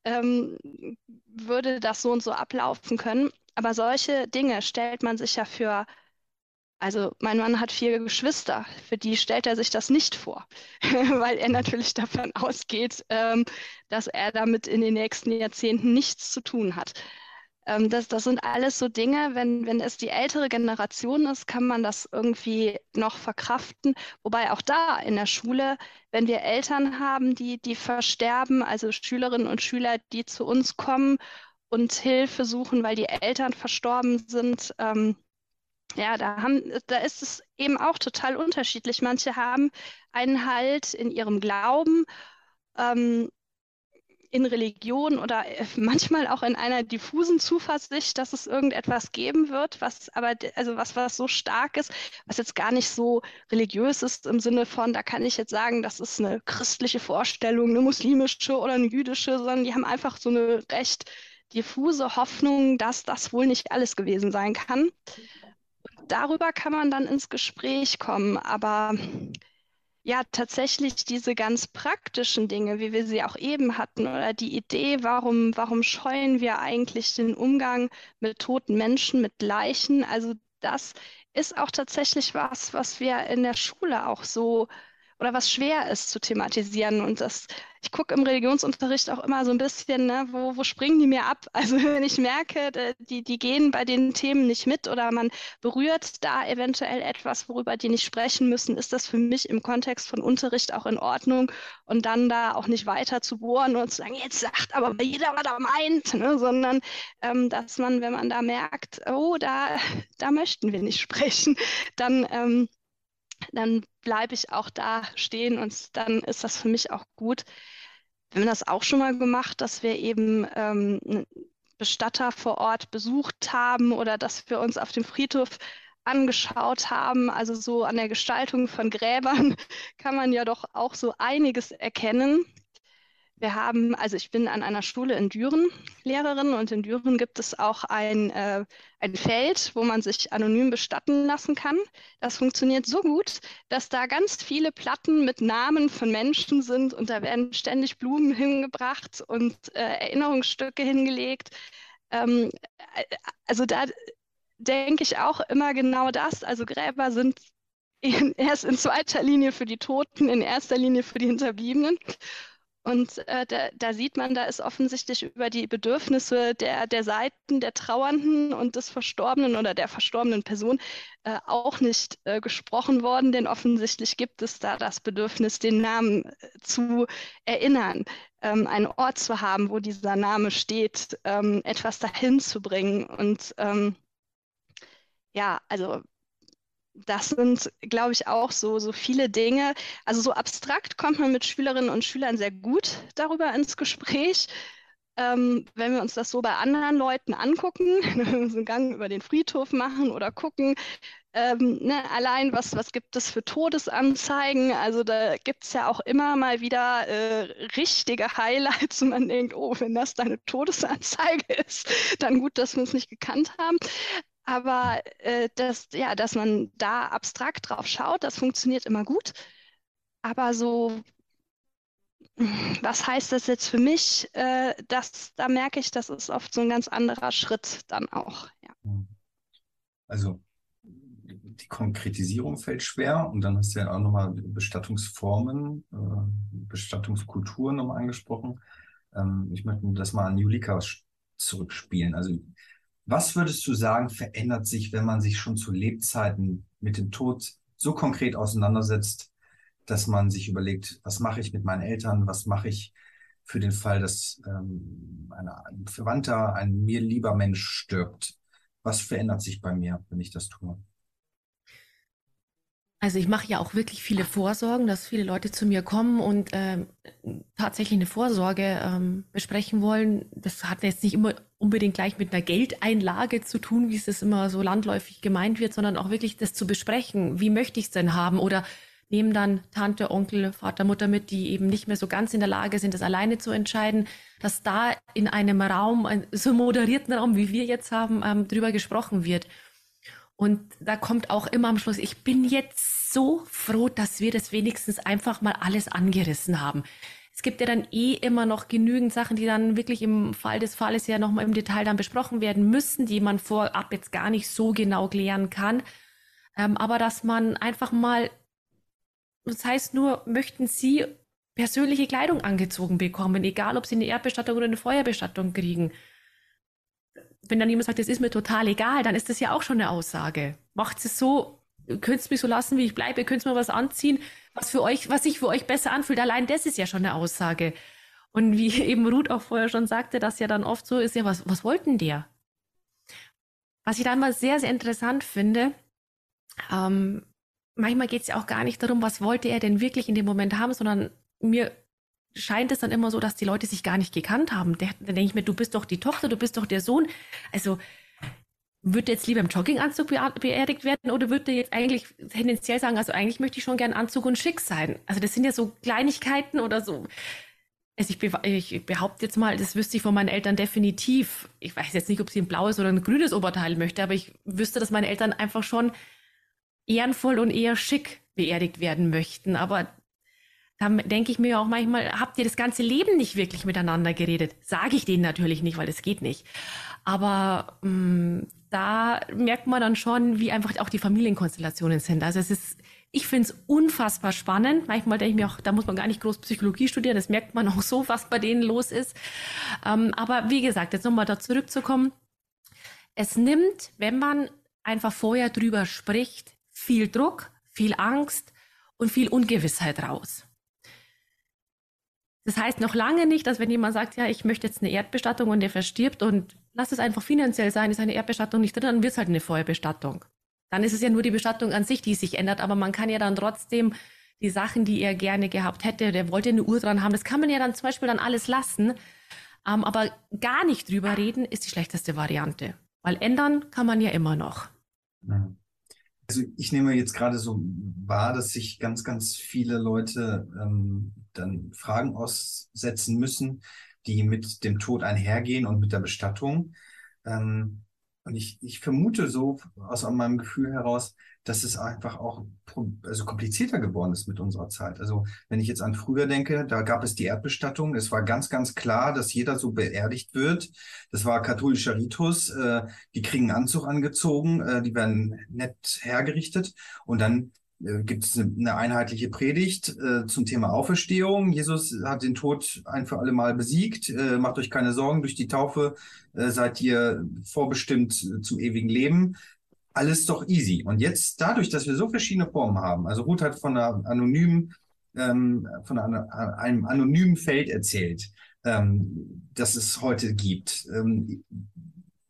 ähm, würde das so und so ablaufen können. Aber solche Dinge stellt man sich ja für also mein Mann hat vier Geschwister, für die stellt er sich das nicht vor, weil er natürlich davon ausgeht, ähm, dass er damit in den nächsten Jahrzehnten nichts zu tun hat. Ähm, das, das sind alles so Dinge, wenn, wenn es die ältere Generation ist, kann man das irgendwie noch verkraften. Wobei auch da in der Schule, wenn wir Eltern haben, die, die versterben, also Schülerinnen und Schüler, die zu uns kommen und Hilfe suchen, weil die Eltern verstorben sind, ähm, ja, da, haben, da ist es eben auch total unterschiedlich. Manche haben einen Halt in ihrem Glauben, ähm, in Religion oder äh, manchmal auch in einer diffusen Zuversicht, dass es irgendetwas geben wird, was aber, also was, was so stark ist, was jetzt gar nicht so religiös ist im Sinne von, da kann ich jetzt sagen, das ist eine christliche Vorstellung, eine muslimische oder eine jüdische, sondern die haben einfach so eine recht diffuse Hoffnung, dass das wohl nicht alles gewesen sein kann. Darüber kann man dann ins Gespräch kommen, aber ja tatsächlich diese ganz praktischen Dinge, wie wir sie auch eben hatten, oder die Idee, warum, warum scheuen wir eigentlich den Umgang mit toten Menschen, mit Leichen, also das ist auch tatsächlich was, was wir in der Schule auch so oder was schwer ist zu thematisieren. Und das, ich gucke im Religionsunterricht auch immer so ein bisschen, ne, wo, wo springen die mir ab? Also wenn ich merke, die, die gehen bei den Themen nicht mit oder man berührt da eventuell etwas, worüber die nicht sprechen müssen, ist das für mich im Kontext von Unterricht auch in Ordnung und dann da auch nicht weiter zu bohren und zu sagen, jetzt sagt aber jeder, was er meint, ne, sondern ähm, dass man, wenn man da merkt, oh, da, da möchten wir nicht sprechen, dann ähm, dann bleibe ich auch da stehen und dann ist das für mich auch gut. Wir haben das auch schon mal gemacht, dass wir eben ähm, Bestatter vor Ort besucht haben oder dass wir uns auf dem Friedhof angeschaut haben. Also so an der Gestaltung von Gräbern kann man ja doch auch so einiges erkennen. Wir haben, also ich bin an einer Schule in Düren Lehrerin und in Düren gibt es auch ein, äh, ein Feld, wo man sich anonym bestatten lassen kann. Das funktioniert so gut, dass da ganz viele Platten mit Namen von Menschen sind und da werden ständig Blumen hingebracht und äh, Erinnerungsstücke hingelegt. Ähm, äh, also da denke ich auch immer genau das. Also Gräber sind in, erst in zweiter Linie für die Toten, in erster Linie für die Hinterbliebenen. Und äh, da, da, sieht man, da ist offensichtlich über die Bedürfnisse der, der Seiten der Trauernden und des Verstorbenen oder der verstorbenen Person äh, auch nicht äh, gesprochen worden, denn offensichtlich gibt es da das Bedürfnis, den Namen äh, zu erinnern, ähm, einen Ort zu haben, wo dieser Name steht, ähm, etwas dahin zu bringen. Und ähm, ja, also das sind, glaube ich, auch so, so viele Dinge. Also so abstrakt kommt man mit Schülerinnen und Schülern sehr gut darüber ins Gespräch. Ähm, wenn wir uns das so bei anderen Leuten angucken, wenn wir so einen Gang über den Friedhof machen oder gucken, ähm, ne, allein was, was gibt es für Todesanzeigen? Also da gibt es ja auch immer mal wieder äh, richtige Highlights und man denkt, oh, wenn das deine Todesanzeige ist, dann gut, dass wir es nicht gekannt haben. Aber äh, das, ja, dass man da abstrakt drauf schaut, das funktioniert immer gut. Aber so, was heißt das jetzt für mich? Äh, das, da merke ich, das ist oft so ein ganz anderer Schritt dann auch. Ja. Also die Konkretisierung fällt schwer und dann hast du ja auch nochmal Bestattungsformen, äh, Bestattungskulturen nochmal angesprochen. Ähm, ich möchte das mal an Julika zurückspielen. Also was würdest du sagen, verändert sich, wenn man sich schon zu Lebzeiten mit dem Tod so konkret auseinandersetzt, dass man sich überlegt, was mache ich mit meinen Eltern, was mache ich für den Fall, dass ähm, ein Verwandter, ein mir lieber Mensch stirbt? Was verändert sich bei mir, wenn ich das tue? Also ich mache ja auch wirklich viele Vorsorgen, dass viele Leute zu mir kommen und ähm, tatsächlich eine Vorsorge ähm, besprechen wollen. Das hat jetzt nicht immer unbedingt gleich mit einer Geldeinlage zu tun, wie es das immer so landläufig gemeint wird, sondern auch wirklich das zu besprechen. Wie möchte ich es denn haben? Oder nehmen dann Tante, Onkel, Vater, Mutter mit, die eben nicht mehr so ganz in der Lage sind, das alleine zu entscheiden, dass da in einem Raum, so moderierten Raum, wie wir jetzt haben, ähm, drüber gesprochen wird. Und da kommt auch immer am Schluss, ich bin jetzt so froh, dass wir das wenigstens einfach mal alles angerissen haben. Es gibt ja dann eh immer noch genügend Sachen, die dann wirklich im Fall des Falles ja nochmal im Detail dann besprochen werden müssen, die man vorab jetzt gar nicht so genau klären kann. Ähm, aber dass man einfach mal, das heißt nur, möchten Sie persönliche Kleidung angezogen bekommen, egal ob Sie eine Erdbestattung oder eine Feuerbestattung kriegen wenn dann jemand sagt, das ist mir total egal, dann ist das ja auch schon eine Aussage. Macht es so, könnt es mich so lassen, wie ich bleibe, ihr könnt mir was anziehen, was für euch, was sich für euch besser anfühlt. Allein das ist ja schon eine Aussage. Und wie eben Ruth auch vorher schon sagte, dass ja dann oft so ist, ja, was, was wollten der? Was ich dann mal sehr, sehr interessant finde, ähm, manchmal geht es ja auch gar nicht darum, was wollte er denn wirklich in dem Moment haben, sondern mir scheint es dann immer so, dass die Leute sich gar nicht gekannt haben. Da denke ich mir, du bist doch die Tochter, du bist doch der Sohn. Also würde jetzt lieber im Jogginganzug beerdigt werden oder würde jetzt eigentlich tendenziell sagen, also eigentlich möchte ich schon gern Anzug und schick sein. Also das sind ja so Kleinigkeiten oder so. Also ich, ich, behaupte jetzt mal, das wüsste ich von meinen Eltern definitiv. Ich weiß jetzt nicht, ob sie ein blaues oder ein grünes Oberteil möchte, aber ich wüsste, dass meine Eltern einfach schon ehrenvoll und eher schick beerdigt werden möchten. Aber da denke ich mir auch manchmal, habt ihr das ganze Leben nicht wirklich miteinander geredet? Sage ich denen natürlich nicht, weil das geht nicht. Aber mh, mm, da merkt man dann schon, wie einfach auch die Familienkonstellationen sind. Also es ist, ich finde es unfassbar spannend. Manchmal denke ich mir auch, da muss man gar nicht groß Psychologie studieren. Das merkt man auch so, was bei denen los ist. Ähm, aber wie gesagt, jetzt nochmal da zurückzukommen. Es nimmt, wenn man einfach vorher drüber spricht, viel Druck, viel Angst und viel Ungewissheit raus. Das heißt noch lange nicht, dass wenn jemand sagt, ja, ich möchte jetzt eine Erdbestattung und der verstirbt und lass es einfach finanziell sein, ist eine Erdbestattung nicht drin, dann wird es halt eine Feuerbestattung. Dann ist es ja nur die Bestattung an sich, die sich ändert, aber man kann ja dann trotzdem die Sachen, die er gerne gehabt hätte, der wollte eine Uhr dran haben, das kann man ja dann zum Beispiel dann alles lassen. Ähm, aber gar nicht drüber reden ist die schlechteste Variante, weil ändern kann man ja immer noch. Mhm. Also ich nehme jetzt gerade so wahr, dass sich ganz, ganz viele Leute ähm, dann Fragen aussetzen müssen, die mit dem Tod einhergehen und mit der Bestattung. Ähm, und ich, ich vermute so aus meinem Gefühl heraus, dass es einfach auch also komplizierter geworden ist mit unserer Zeit. Also wenn ich jetzt an früher denke, da gab es die Erdbestattung. Es war ganz, ganz klar, dass jeder so beerdigt wird. Das war katholischer Ritus. Äh, die kriegen Anzug angezogen, äh, die werden nett hergerichtet und dann gibt es eine einheitliche Predigt äh, zum Thema Auferstehung. Jesus hat den Tod ein für alle Mal besiegt. Äh, macht euch keine Sorgen, durch die Taufe äh, seid ihr vorbestimmt zum ewigen Leben. Alles doch easy. Und jetzt dadurch, dass wir so verschiedene Formen haben, also Ruth hat von einer anonymen, ähm, von einer, einem anonymen Feld erzählt, ähm, das es heute gibt. Ähm,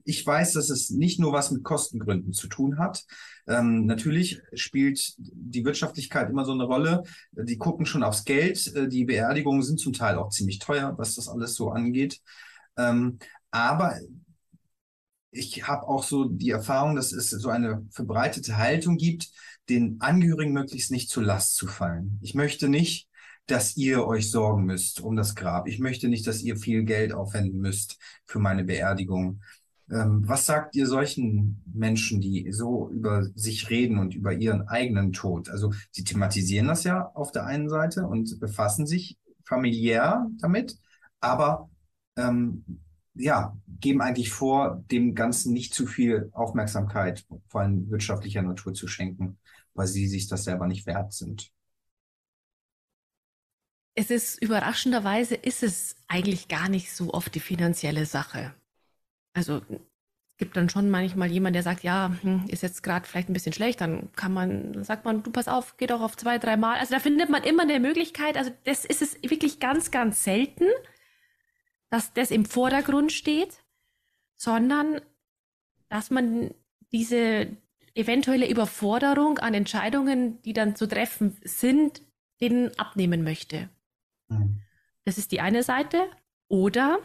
ich weiß, dass es nicht nur was mit Kostengründen zu tun hat. Ähm, natürlich spielt die Wirtschaftlichkeit immer so eine Rolle. Die gucken schon aufs Geld. Äh, die Beerdigungen sind zum Teil auch ziemlich teuer, was das alles so angeht. Ähm, aber ich habe auch so die Erfahrung, dass es so eine verbreitete Haltung gibt, den Angehörigen möglichst nicht zur Last zu fallen. Ich möchte nicht, dass ihr euch sorgen müsst um das Grab. Ich möchte nicht, dass ihr viel Geld aufwenden müsst für meine Beerdigung. Ähm, was sagt ihr solchen Menschen, die so über sich reden und über ihren eigenen Tod? Also sie thematisieren das ja auf der einen Seite und befassen sich familiär damit, aber ähm, ja, geben eigentlich vor, dem Ganzen nicht zu viel Aufmerksamkeit, vor allem wirtschaftlicher Natur zu schenken, weil sie sich das selber nicht wert sind. Es ist überraschenderweise ist es eigentlich gar nicht so oft die finanzielle Sache also es gibt dann schon manchmal jemand, der sagt, ja, hm, ist jetzt gerade vielleicht ein bisschen schlecht, dann kann man, sagt man, du pass auf, geh doch auf zwei, drei Mal. Also da findet man immer eine Möglichkeit. Also das ist es wirklich ganz, ganz selten, dass das im Vordergrund steht, sondern dass man diese eventuelle Überforderung an Entscheidungen, die dann zu treffen sind, denen abnehmen möchte. Mhm. Das ist die eine Seite. Oder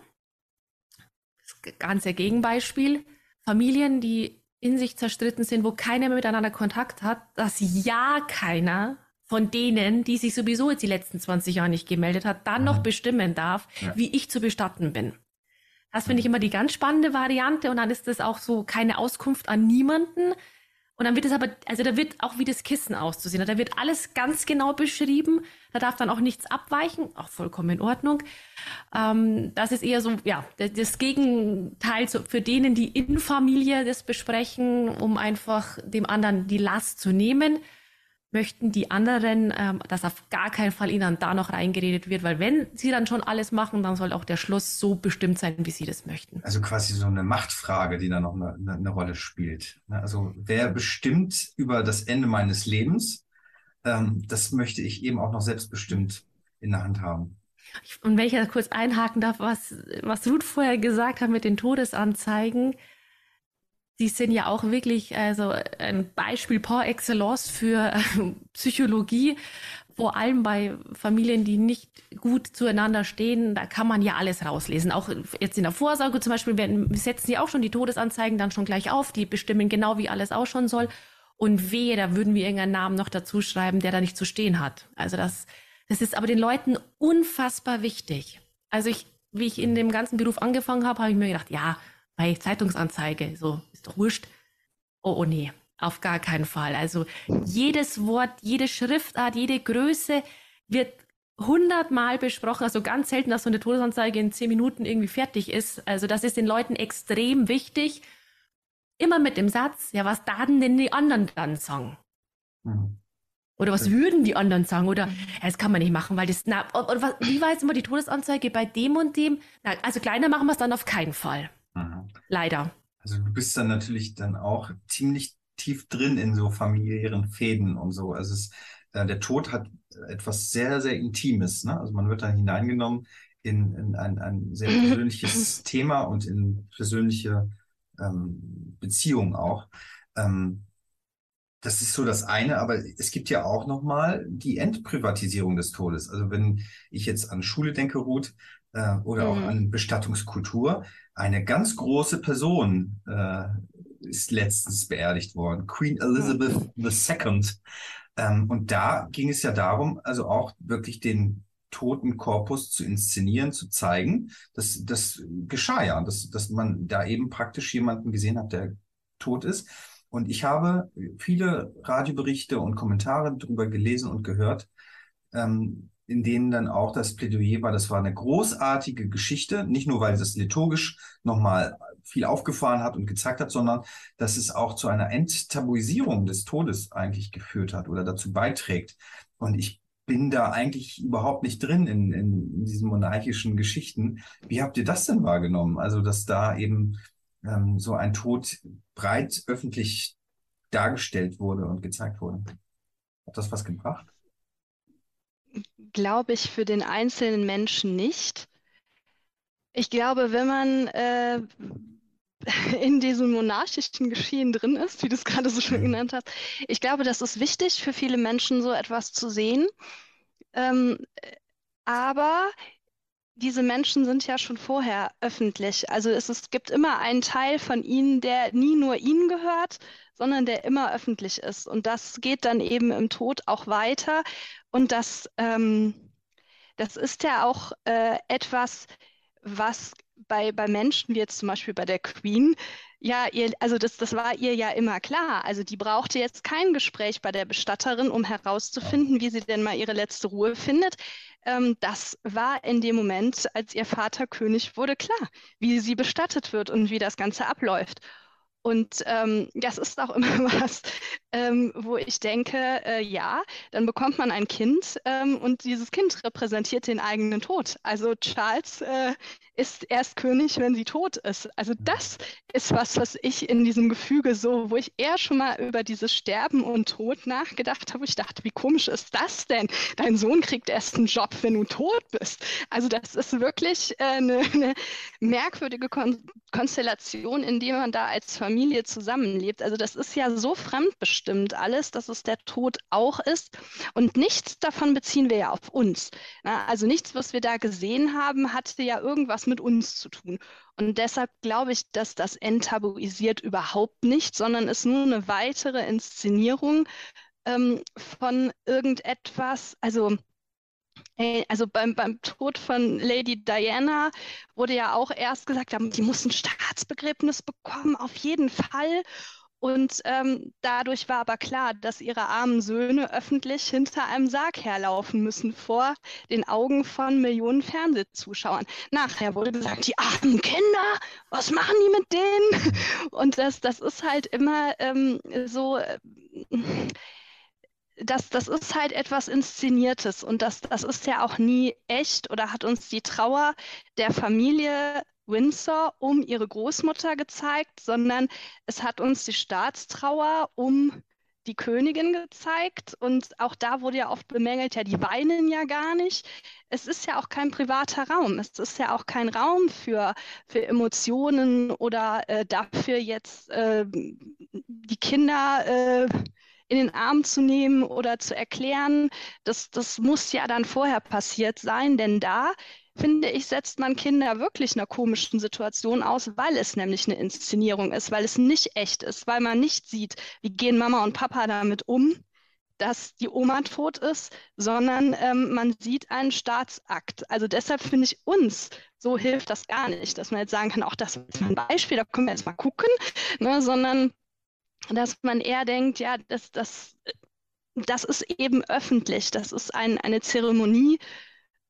ganze Gegenbeispiel. Familien, die in sich zerstritten sind, wo keiner mehr miteinander Kontakt hat, dass ja keiner von denen, die sich sowieso jetzt die letzten 20 Jahre nicht gemeldet hat, dann mhm. noch bestimmen darf, ja. wie ich zu bestatten bin. Das finde ich immer die ganz spannende Variante und dann ist das auch so keine Auskunft an niemanden, und dann wird es aber, also da wird auch wie das Kissen auszusehen. Da wird alles ganz genau beschrieben. Da darf dann auch nichts abweichen. Auch vollkommen in Ordnung. Ähm, das ist eher so, ja, das Gegenteil für denen, die in Familie das besprechen, um einfach dem anderen die Last zu nehmen möchten die anderen, ähm, dass auf gar keinen Fall ihnen da noch reingeredet wird, weil wenn sie dann schon alles machen, dann soll auch der Schluss so bestimmt sein, wie sie das möchten. Also quasi so eine Machtfrage, die da noch eine, eine, Rolle spielt. Ne, also wer bestimmt über das Ende meines Lebens? Ähm, das möchte ich eben auch noch selbstbestimmt in der Hand haben. Und wenn ich da kurz einhaken darf, was, was Ruth vorher gesagt hat mit den Todesanzeigen, die sind ja auch wirklich also ein Beispiel par excellence für äh, Psychologie, vor allem bei Familien, die nicht gut zueinander stehen, da kann man ja alles rauslesen. Auch jetzt in der Vorsorge zum Beispiel werden, setzen sie auch schon die Todesanzeigen dann schon gleich auf. Die bestimmen genau, wie alles ausschauen soll. Und wehe, da würden wir irgendeinen Namen noch dazu schreiben, der da nicht zu stehen hat. Also das, das ist aber den Leuten unfassbar wichtig. Also ich, wie ich in dem ganzen Beruf angefangen habe, habe ich mir gedacht, ja, bei Zeitungsanzeige, so ist doch wurscht. Oh, oh nee, auf gar keinen Fall. Also jedes Wort, jede Schriftart, jede Größe wird hundertmal besprochen. Also ganz selten, dass so eine Todesanzeige in zehn Minuten irgendwie fertig ist. Also das ist den Leuten extrem wichtig. Immer mit dem Satz, ja, was daten denn die anderen dann sagen? Mhm. Oder was würden die anderen sagen? Oder ja, das kann man nicht machen, weil das, na, und, was, wie war jetzt immer die Todesanzeige bei dem und dem? Na, also kleiner machen wir es dann auf keinen Fall. Mhm. Leider. Also du bist dann natürlich dann auch ziemlich tief drin in so familiären Fäden und so. Also es, äh, der Tod hat etwas sehr, sehr Intimes. Ne? Also man wird dann hineingenommen in, in ein, ein sehr persönliches Thema und in persönliche ähm, Beziehungen auch. Ähm, das ist so das eine, aber es gibt ja auch nochmal die Entprivatisierung des Todes. Also wenn ich jetzt an Schule denke, Ruth, äh, oder mhm. auch an Bestattungskultur, eine ganz große Person äh, ist letztens beerdigt worden, Queen Elizabeth II. Ähm, und da ging es ja darum, also auch wirklich den toten Korpus zu inszenieren, zu zeigen. Das, das geschah ja, dass, dass man da eben praktisch jemanden gesehen hat, der tot ist. Und ich habe viele Radioberichte und Kommentare darüber gelesen und gehört, ähm, in denen dann auch das Plädoyer war, das war eine großartige Geschichte, nicht nur weil es liturgisch nochmal viel aufgefahren hat und gezeigt hat, sondern dass es auch zu einer Enttabuisierung des Todes eigentlich geführt hat oder dazu beiträgt. Und ich bin da eigentlich überhaupt nicht drin in, in, diesen monarchischen Geschichten. Wie habt ihr das denn wahrgenommen? Also, dass da eben ähm, so ein Tod breit öffentlich dargestellt wurde und gezeigt wurde. Hat das was gebracht? Glaube ich für den einzelnen Menschen nicht. Ich glaube, wenn man äh, in diesem monarchischen Geschehen drin ist, wie du es gerade so schön mhm. genannt hast, ich glaube, das ist wichtig für viele Menschen, so etwas zu sehen. Ähm, aber diese Menschen sind ja schon vorher öffentlich. Also es, es gibt immer einen Teil von ihnen, der nie nur ihnen gehört, sondern der immer öffentlich ist. Und das geht dann eben im Tod auch weiter. Und das, ähm, das ist ja auch äh, etwas, was bei, bei Menschen, wie jetzt zum Beispiel bei der Queen, ja, ihr, also das, das war ihr ja immer klar. Also die brauchte jetzt kein Gespräch bei der Bestatterin, um herauszufinden, wie sie denn mal ihre letzte Ruhe findet. Ähm, das war in dem Moment, als ihr Vater König wurde, klar, wie sie bestattet wird und wie das Ganze abläuft. Und ähm, das ist auch immer was, ähm, wo ich denke, äh, ja, dann bekommt man ein Kind ähm, und dieses Kind repräsentiert den eigenen Tod. Also Charles äh, ist erst König, wenn sie tot ist. Also das ist was, was ich in diesem Gefüge so, wo ich eher schon mal über dieses Sterben und Tod nachgedacht habe. Ich dachte, wie komisch ist das denn? Dein Sohn kriegt erst einen Job, wenn du tot bist. Also das ist wirklich äh, eine, eine merkwürdige Kon Konstellation, in der man da als Familie zusammenlebt. Also das ist ja so fremdbestimmt alles, dass es der Tod auch ist. Und nichts davon beziehen wir ja auf uns. also nichts, was wir da gesehen haben, hatte ja irgendwas mit uns zu tun. Und deshalb glaube ich, dass das enttabuisiert überhaupt nicht, sondern ist nur eine weitere Inszenierung ähm, von irgendetwas. Also also beim, beim Tod von Lady Diana wurde ja auch erst gesagt, die muss ein Staatsbegräbnis bekommen, auf jeden Fall. Und ähm, dadurch war aber klar, dass ihre armen Söhne öffentlich hinter einem Sarg herlaufen müssen vor den Augen von Millionen Fernsehzuschauern. Nachher wurde gesagt, die armen Kinder, was machen die mit denen? Und das, das ist halt immer ähm, so. Äh, das, das ist halt etwas Inszeniertes und das, das ist ja auch nie echt oder hat uns die Trauer der Familie Windsor um ihre Großmutter gezeigt, sondern es hat uns die Staatstrauer um die Königin gezeigt. Und auch da wurde ja oft bemängelt, ja, die weinen ja gar nicht. Es ist ja auch kein privater Raum. Es ist ja auch kein Raum für, für Emotionen oder äh, dafür jetzt äh, die Kinder. Äh, in den Arm zu nehmen oder zu erklären. Das, das muss ja dann vorher passiert sein, denn da finde ich, setzt man Kinder wirklich einer komischen Situation aus, weil es nämlich eine Inszenierung ist, weil es nicht echt ist, weil man nicht sieht, wie gehen Mama und Papa damit um, dass die Oma tot ist, sondern ähm, man sieht einen Staatsakt. Also deshalb finde ich uns, so hilft das gar nicht, dass man jetzt sagen kann, auch das ist ein Beispiel, da können wir jetzt mal gucken, ne, sondern dass man eher denkt, ja, das, das, das ist eben öffentlich, das ist ein, eine Zeremonie,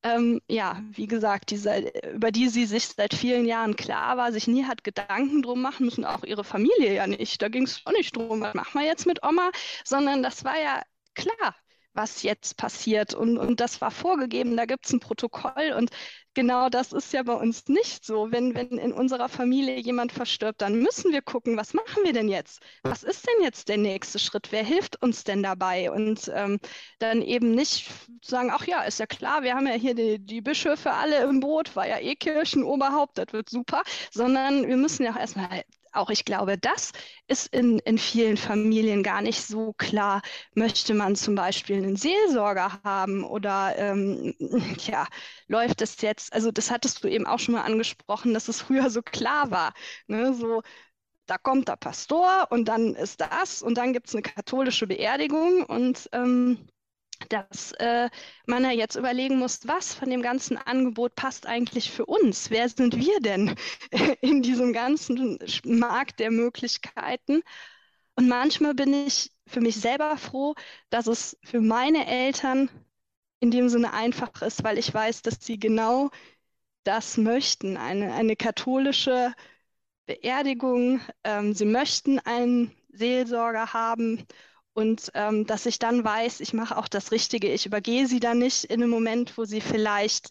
ähm, ja, wie gesagt, diese, über die sie sich seit vielen Jahren klar war, sich nie hat Gedanken drum machen müssen, auch ihre Familie ja nicht. Da ging es auch nicht drum, was machen wir jetzt mit Oma, sondern das war ja klar, was jetzt passiert. Und, und das war vorgegeben, da gibt es ein Protokoll. Und genau das ist ja bei uns nicht so. Wenn, wenn in unserer Familie jemand verstirbt, dann müssen wir gucken, was machen wir denn jetzt? Was ist denn jetzt der nächste Schritt? Wer hilft uns denn dabei? Und ähm, dann eben nicht sagen, ach ja, ist ja klar, wir haben ja hier die, die Bischöfe alle im Boot, war ja eh Kirchenoberhaupt, das wird super, sondern wir müssen ja auch erstmal auch ich glaube, das ist in, in vielen Familien gar nicht so klar. Möchte man zum Beispiel einen Seelsorger haben oder ähm, ja, läuft es jetzt, also das hattest du eben auch schon mal angesprochen, dass es früher so klar war. Ne? So, da kommt der Pastor und dann ist das und dann gibt es eine katholische Beerdigung und ähm, dass äh, man ja jetzt überlegen muss, was von dem ganzen Angebot passt eigentlich für uns? Wer sind wir denn in diesem ganzen Markt der Möglichkeiten? Und manchmal bin ich für mich selber froh, dass es für meine Eltern in dem Sinne einfach ist, weil ich weiß, dass sie genau das möchten, eine, eine katholische Beerdigung. Ähm, sie möchten einen Seelsorger haben und ähm, dass ich dann weiß, ich mache auch das Richtige. Ich übergehe sie dann nicht in einem Moment, wo sie vielleicht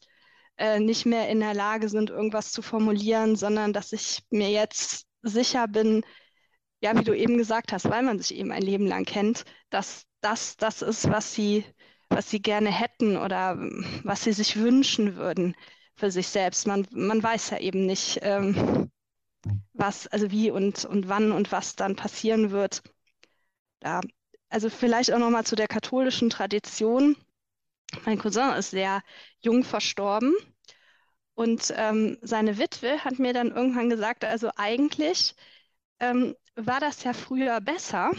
äh, nicht mehr in der Lage sind, irgendwas zu formulieren, sondern dass ich mir jetzt sicher bin, ja, wie du eben gesagt hast, weil man sich eben ein Leben lang kennt, dass das das ist, was sie, was sie gerne hätten oder was sie sich wünschen würden für sich selbst. Man, man weiß ja eben nicht, ähm, was, also wie und, und wann und was dann passieren wird. Da also vielleicht auch nochmal zu der katholischen Tradition. Mein Cousin ist sehr jung verstorben und ähm, seine Witwe hat mir dann irgendwann gesagt, also eigentlich ähm, war das ja früher besser,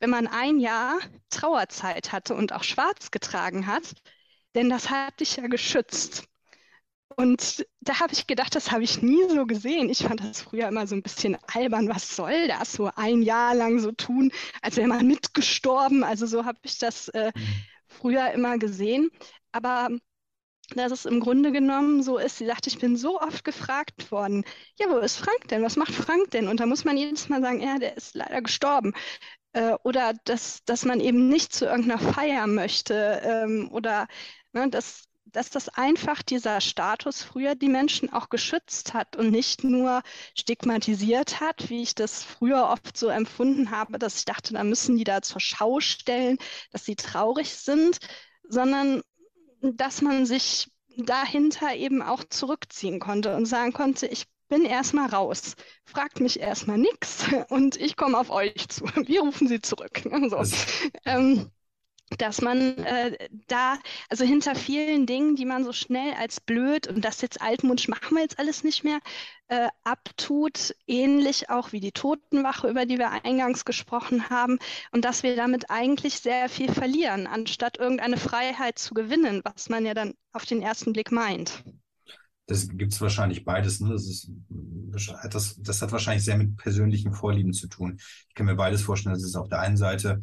wenn man ein Jahr Trauerzeit hatte und auch schwarz getragen hat, denn das hat dich ja geschützt. Und da habe ich gedacht, das habe ich nie so gesehen. Ich fand das früher immer so ein bisschen albern. Was soll das so ein Jahr lang so tun, als wäre man mitgestorben? Also so habe ich das äh, mhm. früher immer gesehen. Aber dass es im Grunde genommen so ist, sie sagt, ich bin so oft gefragt worden, ja, wo ist Frank denn? Was macht Frank denn? Und da muss man jedes Mal sagen, ja, der ist leider gestorben. Äh, oder dass, dass man eben nicht zu irgendeiner Feier möchte ähm, oder ne, dass dass das einfach dieser Status früher die Menschen auch geschützt hat und nicht nur stigmatisiert hat, wie ich das früher oft so empfunden habe, dass ich dachte, da müssen die da zur Schau stellen, dass sie traurig sind, sondern dass man sich dahinter eben auch zurückziehen konnte und sagen konnte, ich bin erstmal raus. Fragt mich erstmal nichts und ich komme auf euch zu. Wir rufen sie zurück. So. Ähm, dass man äh, da, also hinter vielen Dingen, die man so schnell als blöd und das jetzt altmodisch machen wir jetzt alles nicht mehr, äh, abtut, ähnlich auch wie die Totenwache, über die wir eingangs gesprochen haben, und dass wir damit eigentlich sehr viel verlieren, anstatt irgendeine Freiheit zu gewinnen, was man ja dann auf den ersten Blick meint. Das gibt es wahrscheinlich beides. Ne? Das, ist, das, das hat wahrscheinlich sehr mit persönlichen Vorlieben zu tun. Ich kann mir beides vorstellen. Das ist auf der einen Seite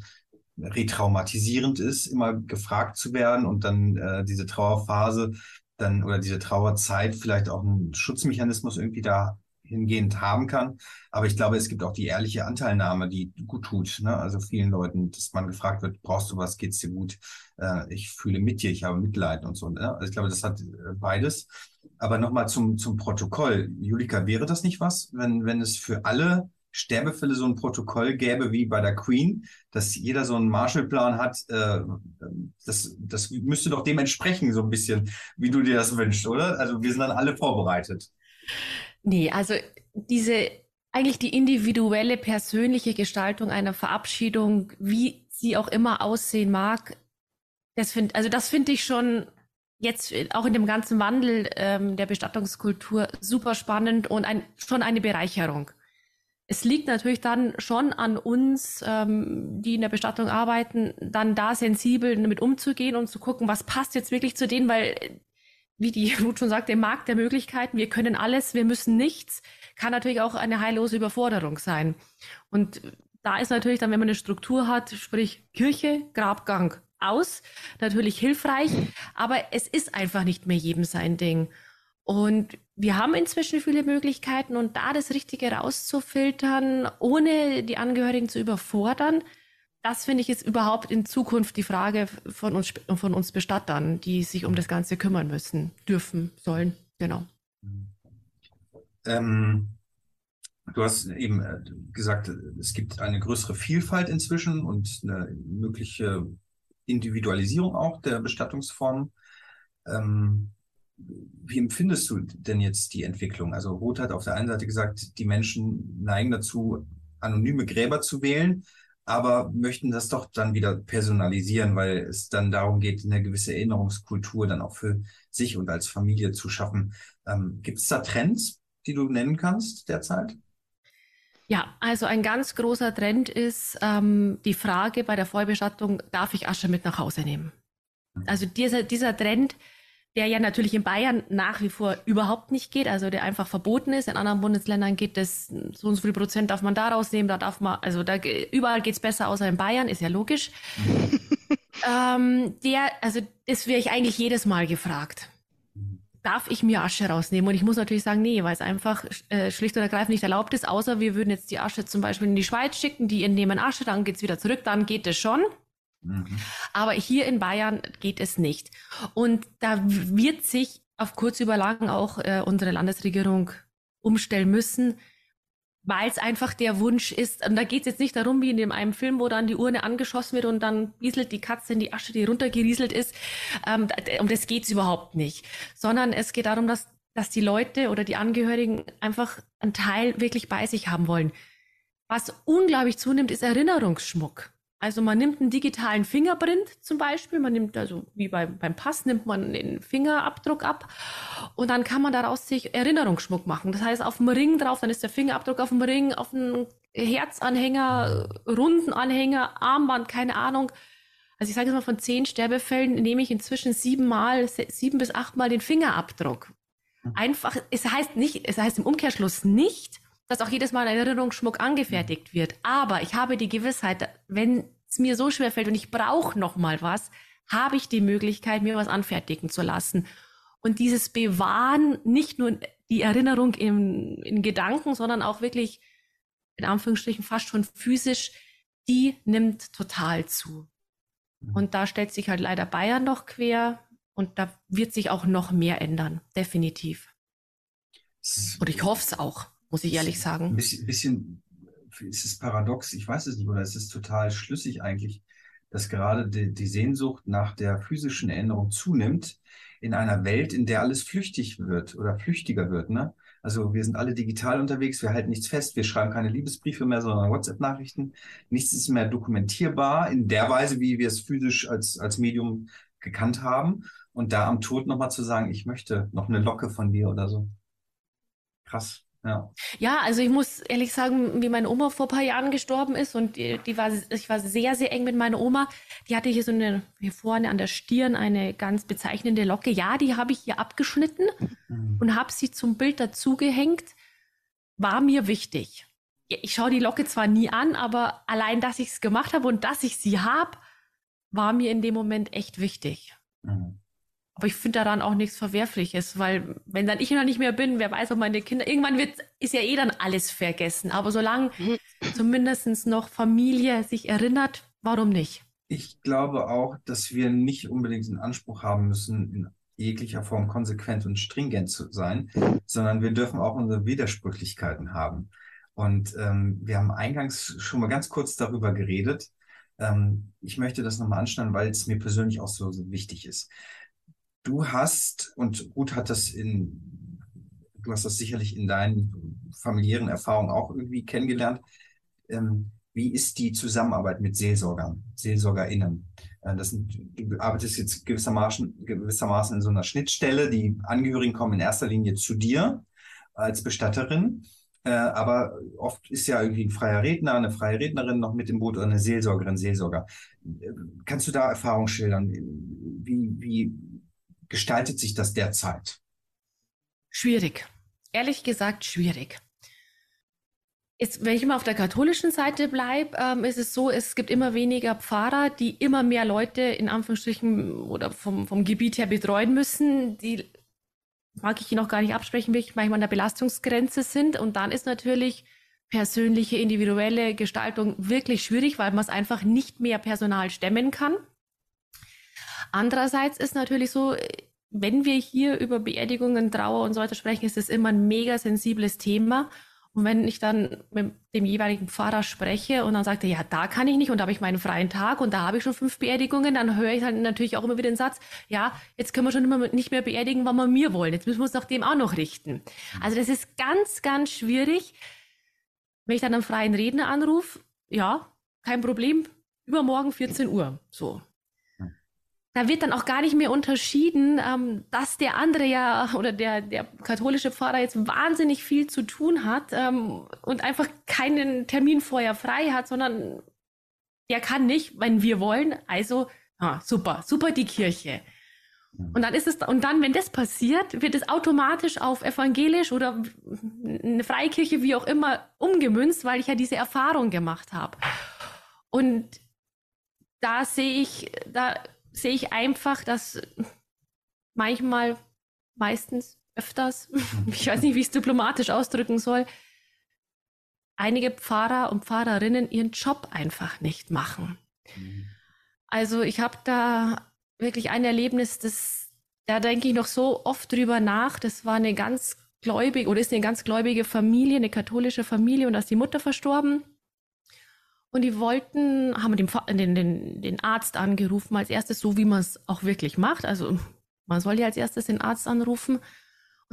retraumatisierend ist, immer gefragt zu werden und dann äh, diese Trauerphase dann oder diese Trauerzeit vielleicht auch einen Schutzmechanismus irgendwie da hingehend haben kann. Aber ich glaube, es gibt auch die ehrliche Anteilnahme, die gut tut. Ne? Also vielen Leuten, dass man gefragt wird, brauchst du was, geht's dir gut? Äh, ich fühle mit dir, ich habe Mitleid und so. Ne? Also ich glaube, das hat äh, beides. Aber nochmal zum, zum Protokoll. Julika, wäre das nicht was, wenn, wenn es für alle Sterbefälle so ein Protokoll gäbe wie bei der Queen, dass jeder so einen Marshallplan hat, äh, das, das müsste doch dem entsprechen, so ein bisschen, wie du dir das wünschst, oder? Also wir sind dann alle vorbereitet. Nee, also diese eigentlich die individuelle, persönliche Gestaltung einer Verabschiedung, wie sie auch immer aussehen mag, das finde also das finde ich schon jetzt auch in dem ganzen Wandel ähm, der Bestattungskultur super spannend und ein, schon eine Bereicherung. Es liegt natürlich dann schon an uns, ähm, die in der Bestattung arbeiten, dann da sensibel damit umzugehen und zu gucken, was passt jetzt wirklich zu denen, weil, wie die Ruth schon sagte, im Markt der Möglichkeiten, wir können alles, wir müssen nichts, kann natürlich auch eine heillose Überforderung sein. Und da ist natürlich dann, wenn man eine Struktur hat, sprich Kirche, Grabgang aus, natürlich hilfreich, aber es ist einfach nicht mehr jedem sein Ding. Und wir haben inzwischen viele Möglichkeiten und da das Richtige rauszufiltern, ohne die Angehörigen zu überfordern, das finde ich ist überhaupt in Zukunft die Frage von uns, von uns Bestattern, die sich um das Ganze kümmern müssen, dürfen, sollen. Genau. Ähm, du hast eben äh, gesagt, es gibt eine größere Vielfalt inzwischen und eine mögliche Individualisierung auch der Bestattungsformen. Ähm, wie empfindest du denn jetzt die Entwicklung? Also Roth hat auf der einen Seite gesagt, die Menschen neigen dazu, anonyme Gräber zu wählen, aber möchten das doch dann wieder personalisieren, weil es dann darum geht, eine gewisse Erinnerungskultur dann auch für sich und als Familie zu schaffen. Ähm, Gibt es da Trends, die du nennen kannst derzeit? Ja, also ein ganz großer Trend ist ähm, die Frage bei der Vollbestattung, darf ich Asche mit nach Hause nehmen? Mhm. Also dieser, dieser Trend, der ja natürlich in Bayern nach wie vor überhaupt nicht geht, also der einfach verboten ist. In anderen Bundesländern geht das, so und so viel Prozent darf man da rausnehmen, da darf man, also da überall geht's besser, außer in Bayern, ist ja logisch. ähm, der, also das wäre ich eigentlich jedes Mal gefragt. Darf ich mir Asche rausnehmen? Und ich muss natürlich sagen, nee, weil es einfach äh, schlicht und ergreifend nicht erlaubt ist, außer wir würden jetzt die Asche zum Beispiel in die Schweiz schicken, die entnehmen Asche, dann geht's wieder zurück, dann geht es schon. Mhm. Aber hier in Bayern geht es nicht. Und da wird sich auf kurz über auch äh, unsere Landesregierung umstellen müssen, weil es einfach der Wunsch ist. Und da geht es jetzt nicht darum, wie in dem einen Film, wo dann die Urne angeschossen wird und dann rieselt die Katze in die Asche, die runtergerieselt ist. Ähm, um das geht es überhaupt nicht. Sondern es geht darum, dass, dass die Leute oder die Angehörigen einfach einen Teil wirklich bei sich haben wollen. Was unglaublich zunimmt, ist Erinnerungsschmuck. Also man nimmt einen digitalen Fingerprint zum Beispiel, man nimmt also wie beim, beim Pass nimmt man den Fingerabdruck ab und dann kann man daraus sich Erinnerungsschmuck machen. Das heißt auf dem Ring drauf, dann ist der Fingerabdruck auf dem Ring, auf einem Herzanhänger, Rundenanhänger, Armband, keine Ahnung. Also ich sage jetzt mal von zehn Sterbefällen nehme ich inzwischen siebenmal, sieben bis achtmal den Fingerabdruck. Hm. Einfach, es heißt nicht, es heißt im Umkehrschluss nicht, dass auch jedes Mal ein Erinnerungsschmuck angefertigt wird. Aber ich habe die Gewissheit, wenn es mir so schwer fällt und ich brauche noch mal was, habe ich die Möglichkeit, mir was anfertigen zu lassen. Und dieses Bewahren, nicht nur die Erinnerung im, in Gedanken, sondern auch wirklich, in Anführungsstrichen, fast schon physisch, die nimmt total zu. Mhm. Und da stellt sich halt leider Bayern noch quer und da wird sich auch noch mehr ändern, definitiv. Und ich hoffe es auch muss ich ehrlich sagen. Ein bisschen, bisschen ist es paradox, ich weiß es nicht, oder es ist total schlüssig eigentlich, dass gerade die, die Sehnsucht nach der physischen Erinnerung zunimmt in einer Welt, in der alles flüchtig wird oder flüchtiger wird. Ne? Also wir sind alle digital unterwegs, wir halten nichts fest, wir schreiben keine Liebesbriefe mehr, sondern WhatsApp-Nachrichten. Nichts ist mehr dokumentierbar in der Weise, wie wir es physisch als, als Medium gekannt haben. Und da am Tod nochmal zu sagen, ich möchte noch eine Locke von dir oder so. Krass. Ja. ja, also ich muss ehrlich sagen, wie meine Oma vor ein paar Jahren gestorben ist und die, die, war, ich war sehr, sehr eng mit meiner Oma. Die hatte hier so eine, hier vorne an der Stirn eine ganz bezeichnende Locke. Ja, die habe ich hier abgeschnitten mhm. und habe sie zum Bild dazugehängt. War mir wichtig. Ich schaue die Locke zwar nie an, aber allein, dass ich es gemacht habe und dass ich sie habe, war mir in dem Moment echt wichtig. Mhm. Aber ich finde daran auch nichts Verwerfliches, weil wenn dann ich noch nicht mehr bin, wer weiß, ob meine Kinder, irgendwann wird, ist ja eh dann alles vergessen. Aber solange mhm. zumindest noch Familie sich erinnert, warum nicht? Ich glaube auch, dass wir nicht unbedingt den Anspruch haben müssen, in jeglicher Form konsequent und stringent zu sein, sondern wir dürfen auch unsere Widersprüchlichkeiten haben. Und ähm, wir haben eingangs schon mal ganz kurz darüber geredet. Ähm, ich möchte das nochmal anschneiden, weil es mir persönlich auch so, so wichtig ist. Du hast, und Ruth hat das in, du hast das sicherlich in deinen familiären Erfahrungen auch irgendwie kennengelernt, ähm, wie ist die Zusammenarbeit mit Seelsorgern, SeelsorgerInnen? Äh, das sind, du arbeitest jetzt gewissermaßen, gewissermaßen in so einer Schnittstelle. Die Angehörigen kommen in erster Linie zu dir als Bestatterin. Äh, aber oft ist ja irgendwie ein freier Redner, eine freie Rednerin noch mit im Boot oder eine Seelsorgerin, Seelsorger. Äh, kannst du da Erfahrung schildern? Wie, wie gestaltet sich das derzeit? Schwierig. Ehrlich gesagt, schwierig. Jetzt, wenn ich mal auf der katholischen Seite bleibe, ähm, ist es so, es gibt immer weniger Pfarrer, die immer mehr Leute in Anführungsstrichen oder vom, vom Gebiet her betreuen müssen, die mag ich noch gar nicht absprechen, wirklich manchmal an der Belastungsgrenze sind. Und dann ist natürlich persönliche, individuelle Gestaltung wirklich schwierig, weil man es einfach nicht mehr Personal stemmen kann. Andererseits ist natürlich so, wenn wir hier über Beerdigungen, Trauer und so weiter sprechen, ist es immer ein mega sensibles Thema. Und wenn ich dann mit dem jeweiligen Pfarrer spreche und dann sagt er, ja, da kann ich nicht und da habe ich meinen freien Tag und da habe ich schon fünf Beerdigungen, dann höre ich dann natürlich auch immer wieder den Satz, ja, jetzt können wir schon immer nicht mehr beerdigen, wann wir mir wollen. Jetzt müssen wir uns nach dem auch noch richten. Also das ist ganz, ganz schwierig. Wenn ich dann einen freien Redner anrufe, ja, kein Problem, übermorgen 14 Uhr, so da wird dann auch gar nicht mehr unterschieden, ähm, dass der andere ja oder der, der katholische Pfarrer jetzt wahnsinnig viel zu tun hat ähm, und einfach keinen Termin vorher frei hat, sondern der kann nicht, wenn wir wollen. Also, ah, super, super die Kirche. Mhm. Und dann ist es, und dann, wenn das passiert, wird es automatisch auf evangelisch oder eine Freikirche, wie auch immer, umgemünzt, weil ich ja diese Erfahrung gemacht habe. Und da sehe ich, da sehe ich einfach, dass manchmal, meistens, öfters, ich weiß nicht, wie ich es diplomatisch ausdrücken soll, einige Pfarrer und Pfarrerinnen ihren Job einfach nicht machen. Also ich habe da wirklich ein Erlebnis, das, da denke ich noch so oft drüber nach. Das war eine ganz gläubige oder ist eine ganz gläubige Familie, eine katholische Familie und da ist die Mutter verstorben. Und die wollten, haben den, den, den, Arzt angerufen als erstes, so wie man es auch wirklich macht. Also man soll ja als erstes den Arzt anrufen. Und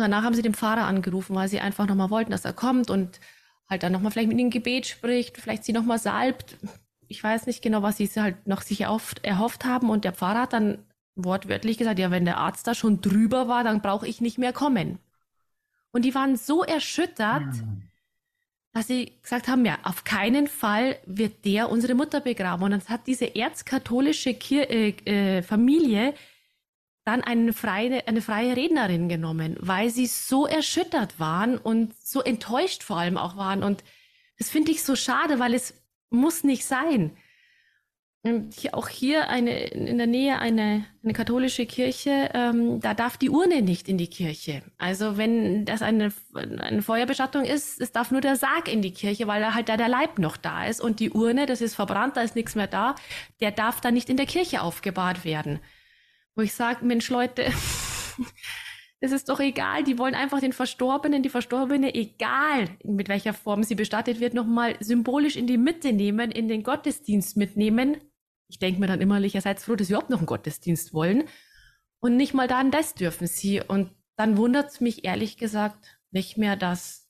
danach haben sie den Pfarrer angerufen, weil sie einfach nochmal wollten, dass er kommt und halt dann nochmal vielleicht mit ihnen Gebet spricht, vielleicht sie nochmal salbt. Ich weiß nicht genau, was sie halt noch sich erhofft, erhofft haben. Und der Pfarrer hat dann wortwörtlich gesagt, ja, wenn der Arzt da schon drüber war, dann brauche ich nicht mehr kommen. Und die waren so erschüttert, mhm dass sie gesagt haben, ja, auf keinen Fall wird der unsere Mutter begraben. Und dann hat diese erzkatholische Kir äh, äh, Familie dann eine freie, eine freie Rednerin genommen, weil sie so erschüttert waren und so enttäuscht vor allem auch waren. Und das finde ich so schade, weil es muss nicht sein. Hier, auch hier eine, in der Nähe eine, eine katholische Kirche, ähm, da darf die Urne nicht in die Kirche. Also wenn das eine, eine Feuerbestattung ist, es darf nur der Sarg in die Kirche, weil da halt da der Leib noch da ist. Und die Urne, das ist verbrannt, da ist nichts mehr da, der darf dann nicht in der Kirche aufgebahrt werden. Wo ich sage, Mensch Leute, es ist doch egal, die wollen einfach den Verstorbenen, die Verstorbene, egal mit welcher Form sie bestattet wird, nochmal symbolisch in die Mitte nehmen, in den Gottesdienst mitnehmen ich denke mir dann immer, ihr seid froh, dass wir überhaupt noch einen Gottesdienst wollen. Und nicht mal dann das dürfen sie. Und dann wundert es mich ehrlich gesagt nicht mehr, dass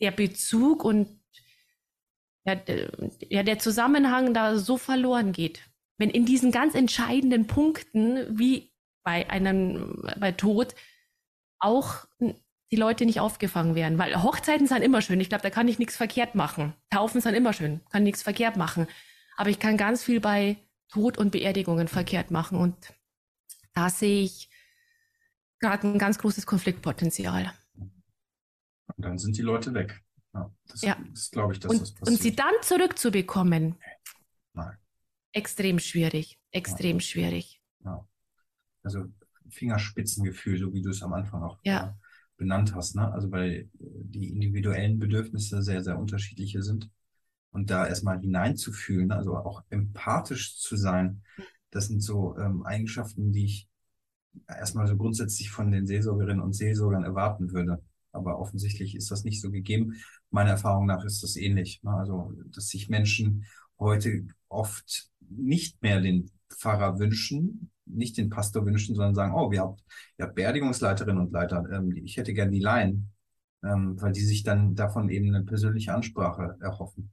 der Bezug und ja, ja, der Zusammenhang da so verloren geht. Wenn in diesen ganz entscheidenden Punkten, wie bei einem, bei Tod, auch die Leute nicht aufgefangen werden. Weil Hochzeiten sind immer schön. Ich glaube, da kann ich nichts verkehrt machen. Taufen sind immer schön. Kann nichts verkehrt machen. Aber ich kann ganz viel bei Tod und Beerdigungen verkehrt machen. Und da sehe ich gerade ein ganz großes Konfliktpotenzial. Und dann sind die Leute weg. Ja, das, ja. das glaube ich, dass und, das passiert. Und sie dann zurückzubekommen, Nein. extrem schwierig. Extrem ja. schwierig. Ja. Also Fingerspitzengefühl, so wie du es am Anfang auch ja. benannt hast. Ne? Also weil die individuellen Bedürfnisse sehr, sehr unterschiedliche sind und da erstmal hineinzufühlen, also auch empathisch zu sein, das sind so ähm, Eigenschaften, die ich erstmal so grundsätzlich von den Seelsorgerinnen und Seelsorgern erwarten würde. Aber offensichtlich ist das nicht so gegeben. Meiner Erfahrung nach ist das ähnlich. Ne? Also, dass sich Menschen heute oft nicht mehr den Pfarrer wünschen, nicht den Pastor wünschen, sondern sagen, oh, wir haben ja Beerdigungsleiterinnen und Leiter, ähm, ich hätte gern die Laien, ähm, weil die sich dann davon eben eine persönliche Ansprache erhoffen.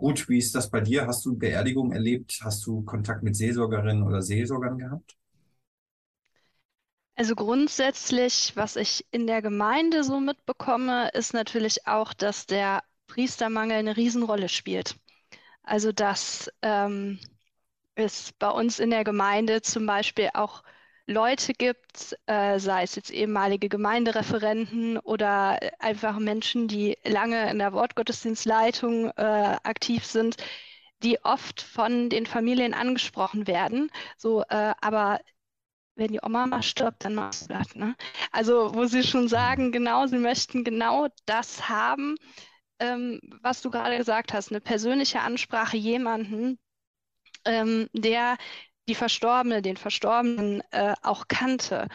Gut, wie ist das bei dir? Hast du Beerdigung erlebt? Hast du Kontakt mit Seelsorgerinnen oder Seelsorgern gehabt? Also grundsätzlich, was ich in der Gemeinde so mitbekomme, ist natürlich auch, dass der Priestermangel eine Riesenrolle spielt. Also dass ähm, es bei uns in der Gemeinde zum Beispiel auch Leute gibt, äh, sei es jetzt ehemalige Gemeindereferenten oder einfach Menschen, die lange in der Wortgottesdienstleitung äh, aktiv sind, die oft von den Familien angesprochen werden. So, äh, aber wenn die Oma mal stirbt, dann machst du das. Ne? Also, wo sie schon sagen, genau, sie möchten genau das haben, ähm, was du gerade gesagt hast, eine persönliche Ansprache jemanden, ähm, der die Verstorbene, den Verstorbenen äh, auch kannte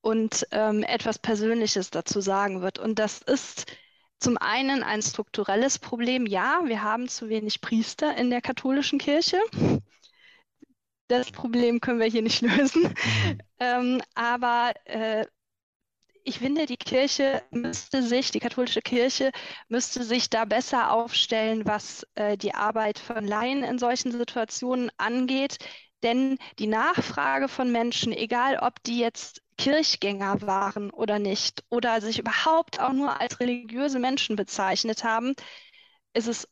und ähm, etwas Persönliches dazu sagen wird. Und das ist zum einen ein strukturelles Problem. Ja, wir haben zu wenig Priester in der katholischen Kirche. Das Problem können wir hier nicht lösen. Mhm. Ähm, aber äh, ich finde, die Kirche müsste sich, die katholische Kirche müsste sich da besser aufstellen, was äh, die Arbeit von Laien in solchen Situationen angeht. Denn die Nachfrage von Menschen, egal ob die jetzt Kirchgänger waren oder nicht, oder sich überhaupt auch nur als religiöse Menschen bezeichnet haben, ist es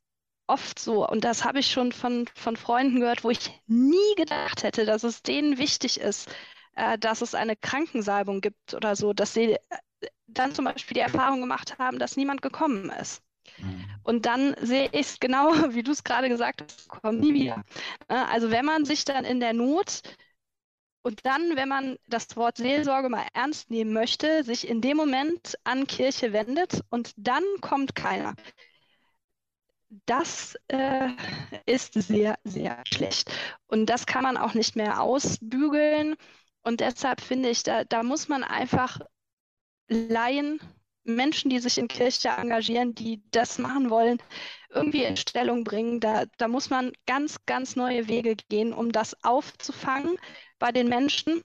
oft so, und das habe ich schon von, von Freunden gehört, wo ich nie gedacht hätte, dass es denen wichtig ist, äh, dass es eine Krankensalbung gibt oder so, dass sie äh, dann zum Beispiel die Erfahrung gemacht haben, dass niemand gekommen ist. Mhm. Und dann sehe ich es genau, wie du es gerade gesagt hast, kommt nie wieder. Also wenn man sich dann in der Not und dann, wenn man das Wort Seelsorge mal ernst nehmen möchte, sich in dem Moment an Kirche wendet und dann kommt keiner. Das äh, ist sehr, sehr schlecht. Und das kann man auch nicht mehr ausbügeln. Und deshalb finde ich, da, da muss man einfach Laien, Menschen, die sich in Kirche engagieren, die das machen wollen, irgendwie in Stellung bringen. Da, da muss man ganz, ganz neue Wege gehen, um das aufzufangen bei den Menschen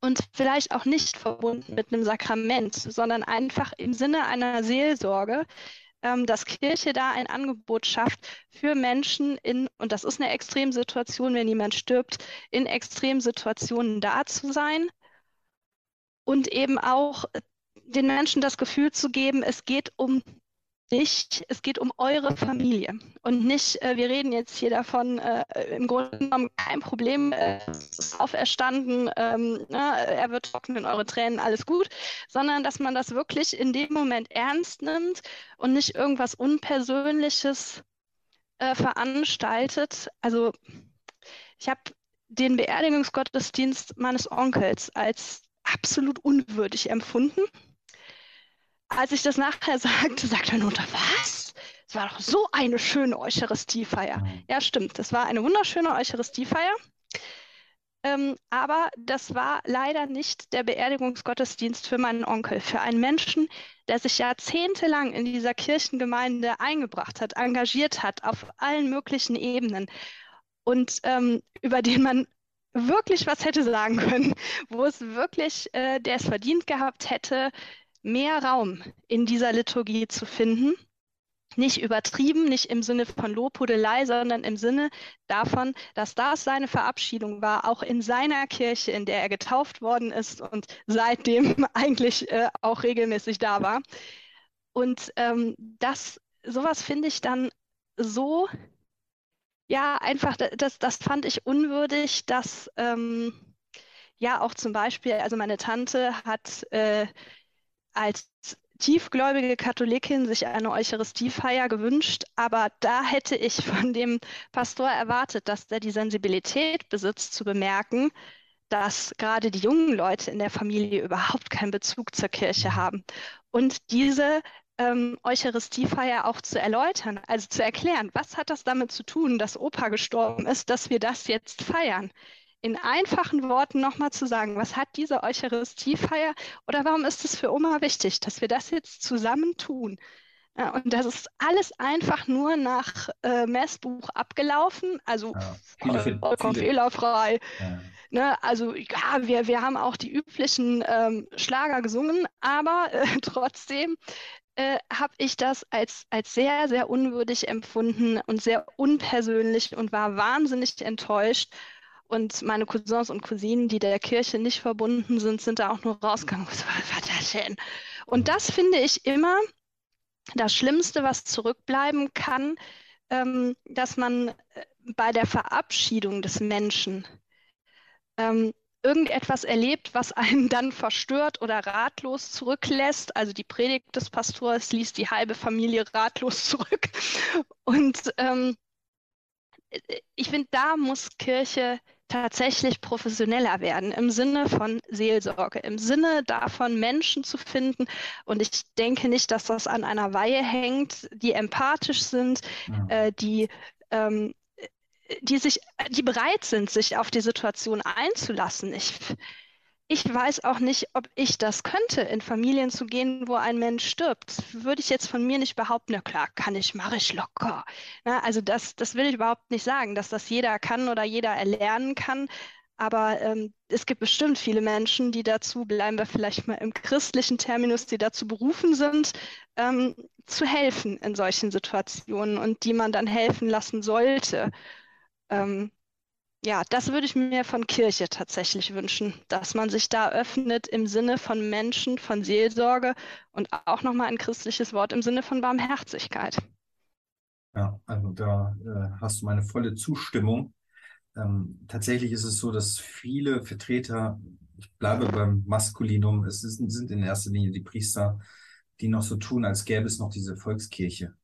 und vielleicht auch nicht verbunden mit einem Sakrament, sondern einfach im Sinne einer Seelsorge, ähm, dass Kirche da ein Angebot schafft für Menschen in, und das ist eine Extremsituation, wenn jemand stirbt, in Extremsituationen da zu sein und eben auch den Menschen das Gefühl zu geben, es geht um dich, es geht um eure Familie und nicht, äh, wir reden jetzt hier davon, äh, im Grunde genommen kein Problem, äh, auferstanden, ähm, na, ne, er wird trocknen, eure Tränen, alles gut, sondern dass man das wirklich in dem Moment ernst nimmt und nicht irgendwas Unpersönliches äh, veranstaltet. Also ich habe den Beerdigungsgottesdienst meines Onkels als absolut unwürdig empfunden als ich das nachher sagte, sagte meine Mutter, was? Es war doch so eine schöne Eucharistiefeier. Mhm. Ja, stimmt. Das war eine wunderschöne Eucharistiefeier. Ähm, aber das war leider nicht der Beerdigungsgottesdienst für meinen Onkel, für einen Menschen, der sich jahrzehntelang in dieser Kirchengemeinde eingebracht hat, engagiert hat, auf allen möglichen Ebenen und ähm, über den man wirklich was hätte sagen können, wo es wirklich, äh, der es verdient gehabt hätte, mehr Raum in dieser Liturgie zu finden. Nicht übertrieben, nicht im Sinne von Lobhudelei, sondern im Sinne davon, dass das seine Verabschiedung war, auch in seiner Kirche, in der er getauft worden ist und seitdem eigentlich äh, auch regelmäßig da war. Und ähm, das, sowas finde ich dann so, ja, einfach, das, das fand ich unwürdig, dass ähm, ja auch zum Beispiel, also meine Tante hat äh, als tiefgläubige Katholikin sich eine Eucharistiefeier gewünscht, aber da hätte ich von dem Pastor erwartet, dass er die Sensibilität besitzt, zu bemerken, dass gerade die jungen Leute in der Familie überhaupt keinen Bezug zur Kirche haben. Und diese ähm, Eucharistiefeier auch zu erläutern, also zu erklären, was hat das damit zu tun, dass Opa gestorben ist, dass wir das jetzt feiern in einfachen Worten nochmal zu sagen, was hat diese Eucharistiefeier oder warum ist es für Oma wichtig, dass wir das jetzt zusammen tun? Ja, und das ist alles einfach nur nach äh, Messbuch abgelaufen, also ja, vollkommen fehlerfrei. Ja. Ne, also ja, wir, wir haben auch die üblichen ähm, Schlager gesungen, aber äh, trotzdem äh, habe ich das als, als sehr, sehr unwürdig empfunden und sehr unpersönlich und war wahnsinnig enttäuscht. Und meine Cousins und Cousinen, die der Kirche nicht verbunden sind, sind da auch nur rausgegangen. Was war das denn? Und das finde ich immer das Schlimmste, was zurückbleiben kann, ähm, dass man äh, bei der Verabschiedung des Menschen ähm, irgendetwas erlebt, was einen dann verstört oder ratlos zurücklässt. Also die Predigt des Pastors ließ die halbe Familie ratlos zurück. Und ähm, ich finde, da muss Kirche tatsächlich professioneller werden im Sinne von Seelsorge, im Sinne davon, Menschen zu finden. Und ich denke nicht, dass das an einer Weihe hängt, die empathisch sind, ja. äh, die, ähm, die, sich, die bereit sind, sich auf die Situation einzulassen. Ich, ich weiß auch nicht, ob ich das könnte, in Familien zu gehen, wo ein Mensch stirbt. Würde ich jetzt von mir nicht behaupten, na klar, kann ich, mache ich locker. Na, also das, das will ich überhaupt nicht sagen, dass das jeder kann oder jeder erlernen kann. Aber ähm, es gibt bestimmt viele Menschen, die dazu, bleiben wir vielleicht mal im christlichen Terminus, die dazu berufen sind, ähm, zu helfen in solchen Situationen und die man dann helfen lassen sollte. Ähm, ja, das würde ich mir von Kirche tatsächlich wünschen, dass man sich da öffnet im Sinne von Menschen, von Seelsorge und auch nochmal ein christliches Wort im Sinne von Barmherzigkeit. Ja, also da äh, hast du meine volle Zustimmung. Ähm, tatsächlich ist es so, dass viele Vertreter, ich bleibe beim Maskulinum, es ist, sind in erster Linie die Priester, die noch so tun, als gäbe es noch diese Volkskirche,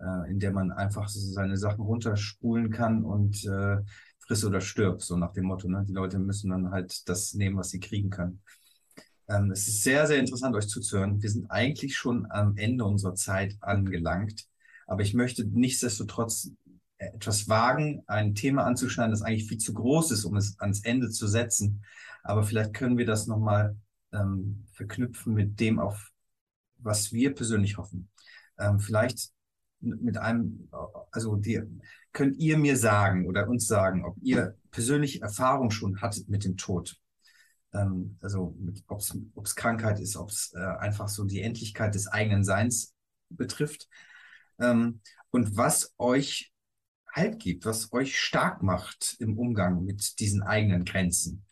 äh, in der man einfach seine Sachen runterspulen kann und äh, friss oder stirb, so nach dem Motto. Ne? Die Leute müssen dann halt das nehmen, was sie kriegen können. Ähm, es ist sehr, sehr interessant, euch zuzuhören. Wir sind eigentlich schon am Ende unserer Zeit angelangt, aber ich möchte nichtsdestotrotz etwas wagen, ein Thema anzuschneiden, das eigentlich viel zu groß ist, um es ans Ende zu setzen. Aber vielleicht können wir das nochmal ähm, verknüpfen mit dem, auf was wir persönlich hoffen. Ähm, vielleicht mit einem, also die, könnt ihr mir sagen oder uns sagen, ob ihr persönliche Erfahrung schon hattet mit dem Tod? Ähm, also ob es Krankheit ist, ob es äh, einfach so die Endlichkeit des eigenen Seins betrifft. Ähm, und was euch Halt gibt, was euch stark macht im Umgang mit diesen eigenen Grenzen.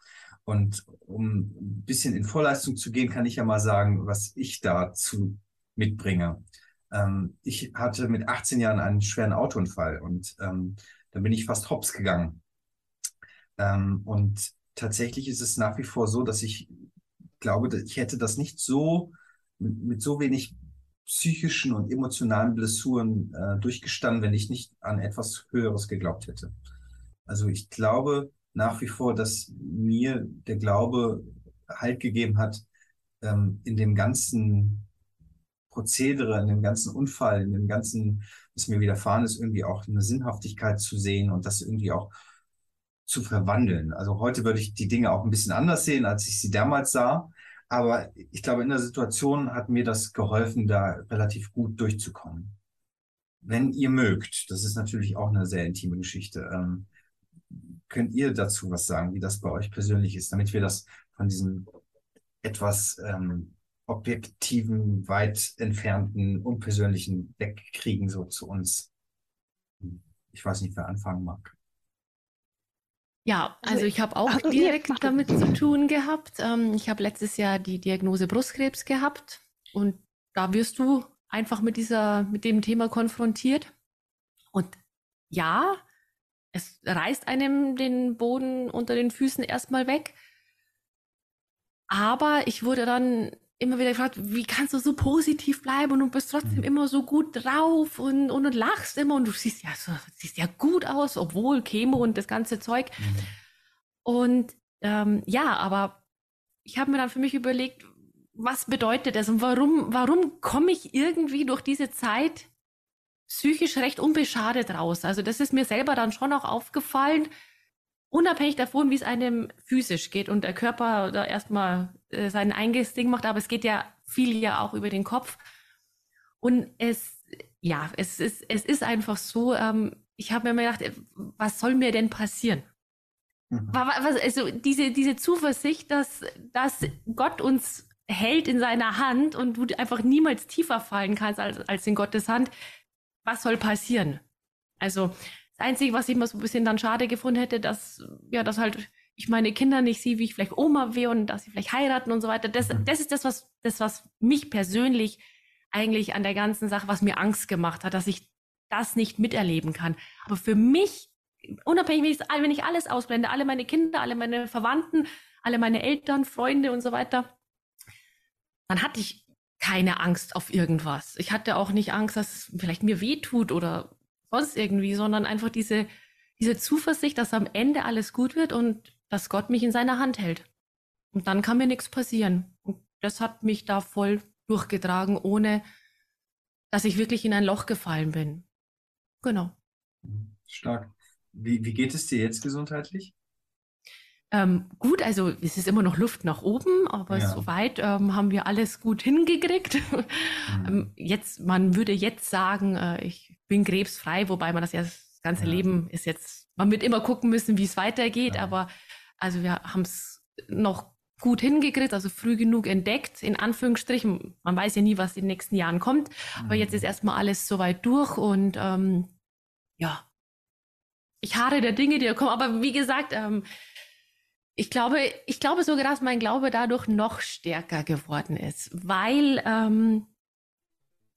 Und um ein bisschen in Vorleistung zu gehen, kann ich ja mal sagen, was ich dazu mitbringe. Ähm, ich hatte mit 18 Jahren einen schweren Autounfall und ähm, da bin ich fast hops gegangen. Ähm, und tatsächlich ist es nach wie vor so, dass ich glaube, ich hätte das nicht so mit, mit so wenig psychischen und emotionalen Blessuren äh, durchgestanden, wenn ich nicht an etwas Höheres geglaubt hätte. Also ich glaube nach wie vor, dass mir der Glaube Halt gegeben hat ähm, in dem ganzen Prozedere, in dem ganzen Unfall, in dem ganzen, was mir widerfahren ist, irgendwie auch eine Sinnhaftigkeit zu sehen und das irgendwie auch zu verwandeln. Also heute würde ich die Dinge auch ein bisschen anders sehen, als ich sie damals sah. Aber ich glaube, in der Situation hat mir das geholfen, da relativ gut durchzukommen. Wenn ihr mögt, das ist natürlich auch eine sehr intime Geschichte, ähm, könnt ihr dazu was sagen, wie das bei euch persönlich ist, damit wir das von diesem etwas ähm, objektiven, weit entfernten, unpersönlichen wegkriegen, so zu uns. Ich weiß nicht, wer anfangen mag. Ja, also, also ich habe auch direkt damit zu tun gehabt. Ähm, ich habe letztes Jahr die Diagnose Brustkrebs gehabt und da wirst du einfach mit dieser, mit dem Thema konfrontiert. Und ja, es reißt einem den Boden unter den Füßen erstmal weg. Aber ich wurde dann immer wieder gefragt, wie kannst du so positiv bleiben und du bist trotzdem mhm. immer so gut drauf und, und, und lachst immer und du siehst ja so, siehst ja gut aus, obwohl Chemo und das ganze Zeug. Mhm. Und ähm, ja, aber ich habe mir dann für mich überlegt, was bedeutet das und warum, warum komme ich irgendwie durch diese Zeit psychisch recht unbeschadet raus? Also das ist mir selber dann schon auch aufgefallen, unabhängig davon, wie es einem physisch geht und der Körper da erstmal äh, sein eigenes Ding macht, aber es geht ja viel ja auch über den Kopf. Und es, ja, es ist, es ist einfach so, ähm, ich habe mir immer gedacht, was soll mir denn passieren? Mhm. Was, also diese, diese Zuversicht, dass, dass Gott uns hält in seiner Hand und du einfach niemals tiefer fallen kannst als, als in Gottes Hand, was soll passieren? Also das Einzige, was ich mal so ein bisschen dann schade gefunden hätte, dass, ja, dass halt ich meine Kinder nicht sehe, wie ich vielleicht Oma wäre und dass sie vielleicht heiraten und so weiter. Das, mhm. das ist das, was, das, was mich persönlich eigentlich an der ganzen Sache, was mir Angst gemacht hat, dass ich das nicht miterleben kann. Aber für mich, unabhängig, wenn ich alles ausblende, alle meine Kinder, alle meine Verwandten, alle meine Eltern, Freunde und so weiter, dann hatte ich keine Angst auf irgendwas. Ich hatte auch nicht Angst, dass es vielleicht mir wehtut oder sonst irgendwie, sondern einfach diese, diese Zuversicht, dass am Ende alles gut wird und dass Gott mich in seiner Hand hält. Und dann kann mir nichts passieren. Und das hat mich da voll durchgetragen, ohne dass ich wirklich in ein Loch gefallen bin. Genau. Stark. Wie, wie geht es dir jetzt gesundheitlich? Ähm, gut, also es ist immer noch Luft nach oben, aber ja. soweit ähm, haben wir alles gut hingekriegt. Mhm. ähm, jetzt, man würde jetzt sagen, äh, ich bin krebsfrei, wobei man das ja das ganze ja. Leben ist jetzt, man wird immer gucken müssen, wie es weitergeht, ja. aber also wir haben es noch gut hingekriegt, also früh genug entdeckt, in Anführungsstrichen. Man weiß ja nie, was in den nächsten Jahren kommt. Mhm. Aber jetzt ist erstmal alles soweit durch und ähm, ja, ich harre der Dinge, die da kommen. Aber wie gesagt, ähm, ich glaube, ich glaube sogar, dass mein Glaube dadurch noch stärker geworden ist, weil ähm,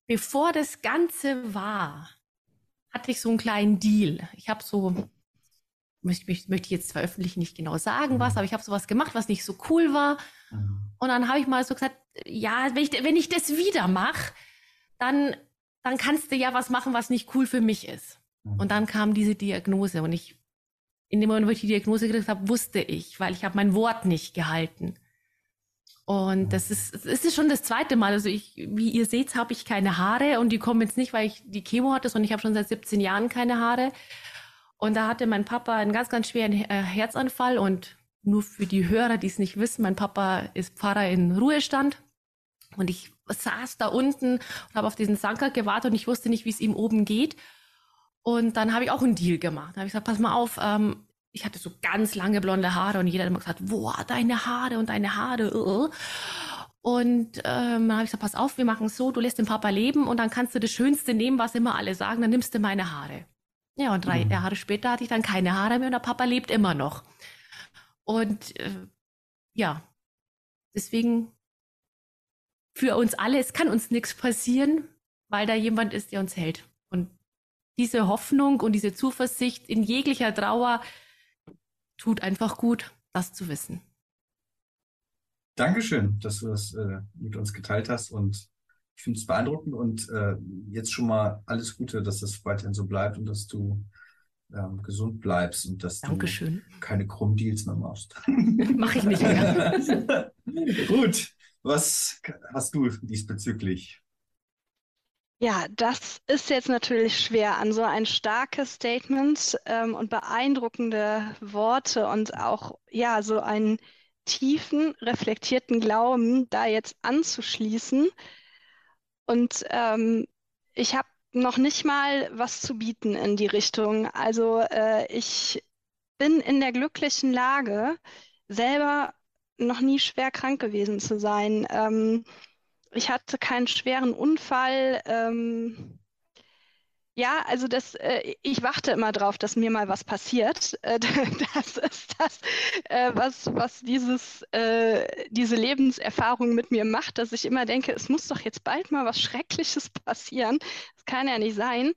bevor das Ganze war, hatte ich so einen kleinen Deal. Ich habe so möchte, möchte ich jetzt zwar öffentlich nicht genau sagen, was, mhm. aber ich habe sowas gemacht, was nicht so cool war. Mhm. Und dann habe ich mal so gesagt, ja, wenn ich, wenn ich das wieder mache, dann, dann kannst du ja was machen, was nicht cool für mich ist. Mhm. Und dann kam diese Diagnose und ich, in dem Moment, wo ich die Diagnose gekriegt habe, wusste ich, weil ich habe mein Wort nicht gehalten. Und das ist, das ist schon das zweite Mal. Also ich, wie ihr seht, habe ich keine Haare und die kommen jetzt nicht, weil ich die Chemo hatte, sondern ich habe schon seit 17 Jahren keine Haare. Und da hatte mein Papa einen ganz, ganz schweren äh, Herzanfall. Und nur für die Hörer, die es nicht wissen, mein Papa ist Pfarrer in Ruhestand. Und ich saß da unten und habe auf diesen Sanker gewartet und ich wusste nicht, wie es ihm oben geht. Und dann habe ich auch einen Deal gemacht. Da habe ich gesagt, pass mal auf, ähm, ich hatte so ganz lange blonde Haare und jeder hat immer gesagt, boah, deine Haare und deine Haare. Uh. Und ähm, dann habe ich gesagt, pass auf, wir machen es so, du lässt den Papa leben und dann kannst du das Schönste nehmen, was immer alle sagen, dann nimmst du meine Haare. Ja, und drei mhm. Jahre später hatte ich dann keine Haare mehr und der Papa lebt immer noch. Und äh, ja, deswegen für uns alle, es kann uns nichts passieren, weil da jemand ist, der uns hält. Und diese Hoffnung und diese Zuversicht in jeglicher Trauer tut einfach gut, das zu wissen. Dankeschön, dass du das äh, mit uns geteilt hast und ich finde es beeindruckend und äh, jetzt schon mal alles Gute, dass das weiterhin so bleibt und dass du ähm, gesund bleibst und dass Dankeschön. du keine krummen Deals mehr machst. Mache ich nicht mehr. Gut, was hast du diesbezüglich? Ja, das ist jetzt natürlich schwer an so ein starkes Statement ähm, und beeindruckende Worte und auch ja so einen tiefen, reflektierten Glauben da jetzt anzuschließen. Und ähm, ich habe noch nicht mal was zu bieten in die Richtung. Also äh, ich bin in der glücklichen Lage, selber noch nie schwer krank gewesen zu sein. Ähm, ich hatte keinen schweren Unfall. Ähm, ja, also das, äh, ich warte immer drauf, dass mir mal was passiert. Äh, das ist das, äh, was, was dieses, äh, diese Lebenserfahrung mit mir macht, dass ich immer denke, es muss doch jetzt bald mal was Schreckliches passieren. Das kann ja nicht sein.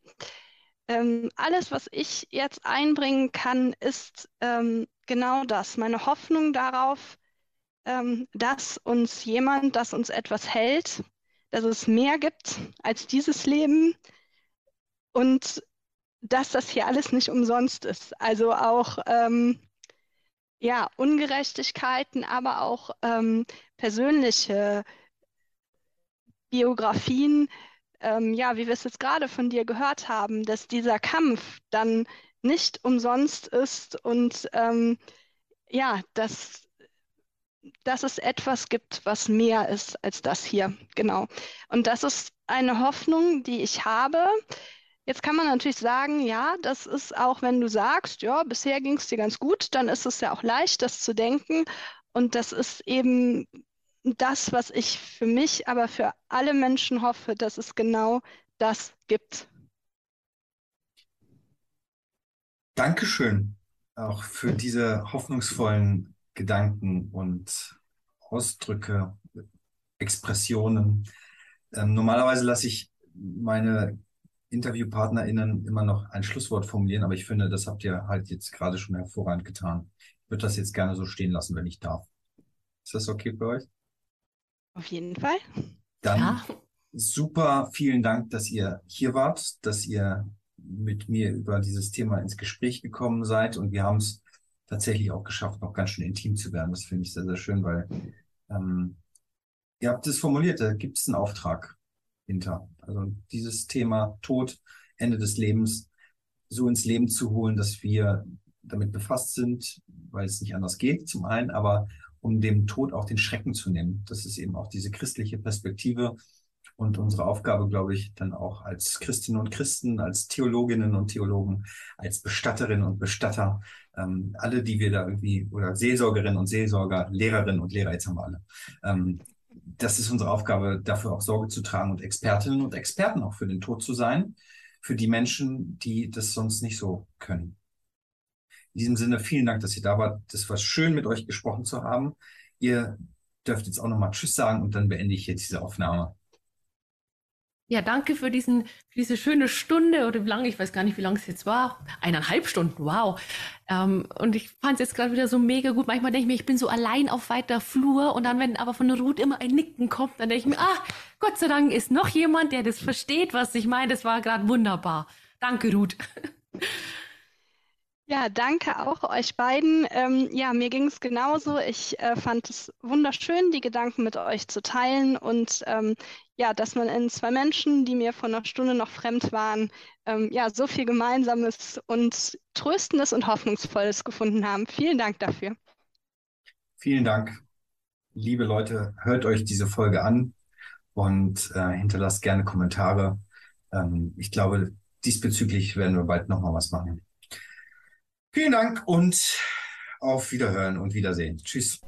Ähm, alles, was ich jetzt einbringen kann, ist ähm, genau das. Meine Hoffnung darauf, ähm, dass uns jemand, dass uns etwas hält, dass es mehr gibt als dieses Leben und dass das hier alles nicht umsonst ist. Also auch ähm, ja, Ungerechtigkeiten, aber auch ähm, persönliche Biografien, ähm, ja, wie wir es jetzt gerade von dir gehört haben, dass dieser Kampf dann nicht umsonst ist und ähm, ja, dass dass es etwas gibt, was mehr ist als das hier. Genau. Und das ist eine Hoffnung, die ich habe. Jetzt kann man natürlich sagen, ja, das ist auch, wenn du sagst, ja, bisher ging es dir ganz gut, dann ist es ja auch leicht, das zu denken. Und das ist eben das, was ich für mich, aber für alle Menschen hoffe, dass es genau das gibt. Dankeschön auch für diese hoffnungsvollen Gedanken und Ausdrücke, Expressionen. Ähm, normalerweise lasse ich meine InterviewpartnerInnen immer noch ein Schlusswort formulieren, aber ich finde, das habt ihr halt jetzt gerade schon hervorragend getan. Ich würde das jetzt gerne so stehen lassen, wenn ich darf. Ist das okay für euch? Auf jeden Fall. Dann ja. super vielen Dank, dass ihr hier wart, dass ihr mit mir über dieses Thema ins Gespräch gekommen seid und wir haben es tatsächlich auch geschafft, noch ganz schön intim zu werden. Das finde ich sehr, sehr schön, weil ähm, ihr habt es formuliert, da gibt es einen Auftrag hinter. Also dieses Thema Tod, Ende des Lebens so ins Leben zu holen, dass wir damit befasst sind, weil es nicht anders geht, zum einen, aber um dem Tod auch den Schrecken zu nehmen. Das ist eben auch diese christliche Perspektive und unsere Aufgabe, glaube ich, dann auch als Christinnen und Christen, als Theologinnen und Theologen, als Bestatterinnen und Bestatter, ähm, alle, die wir da irgendwie, oder Seelsorgerinnen und Seelsorger, Lehrerinnen und Lehrer, jetzt haben wir alle. Ähm, das ist unsere Aufgabe, dafür auch Sorge zu tragen und Expertinnen und Experten auch für den Tod zu sein, für die Menschen, die das sonst nicht so können. In diesem Sinne, vielen Dank, dass ihr da wart. Das war schön, mit euch gesprochen zu haben. Ihr dürft jetzt auch nochmal Tschüss sagen und dann beende ich jetzt diese Aufnahme. Ja, danke für, diesen, für diese schöne Stunde oder wie lange, ich weiß gar nicht, wie lange es jetzt war. Eineinhalb Stunden, wow. Ähm, und ich fand es jetzt gerade wieder so mega gut. Manchmal denke ich mir, ich bin so allein auf weiter Flur und dann, wenn aber von Ruth immer ein Nicken kommt, dann denke ich mir, ah, Gott sei Dank ist noch jemand, der das versteht, was ich meine. Das war gerade wunderbar. Danke, Ruth. Ja, danke auch euch beiden. Ähm, ja, mir ging es genauso. Ich äh, fand es wunderschön, die Gedanken mit euch zu teilen und ähm, ja, dass man in zwei Menschen, die mir vor einer Stunde noch fremd waren, ähm, ja, so viel Gemeinsames und Tröstendes und Hoffnungsvolles gefunden haben. Vielen Dank dafür. Vielen Dank. Liebe Leute, hört euch diese Folge an und äh, hinterlasst gerne Kommentare. Ähm, ich glaube, diesbezüglich werden wir bald nochmal was machen. Vielen Dank und auf Wiederhören und Wiedersehen. Tschüss.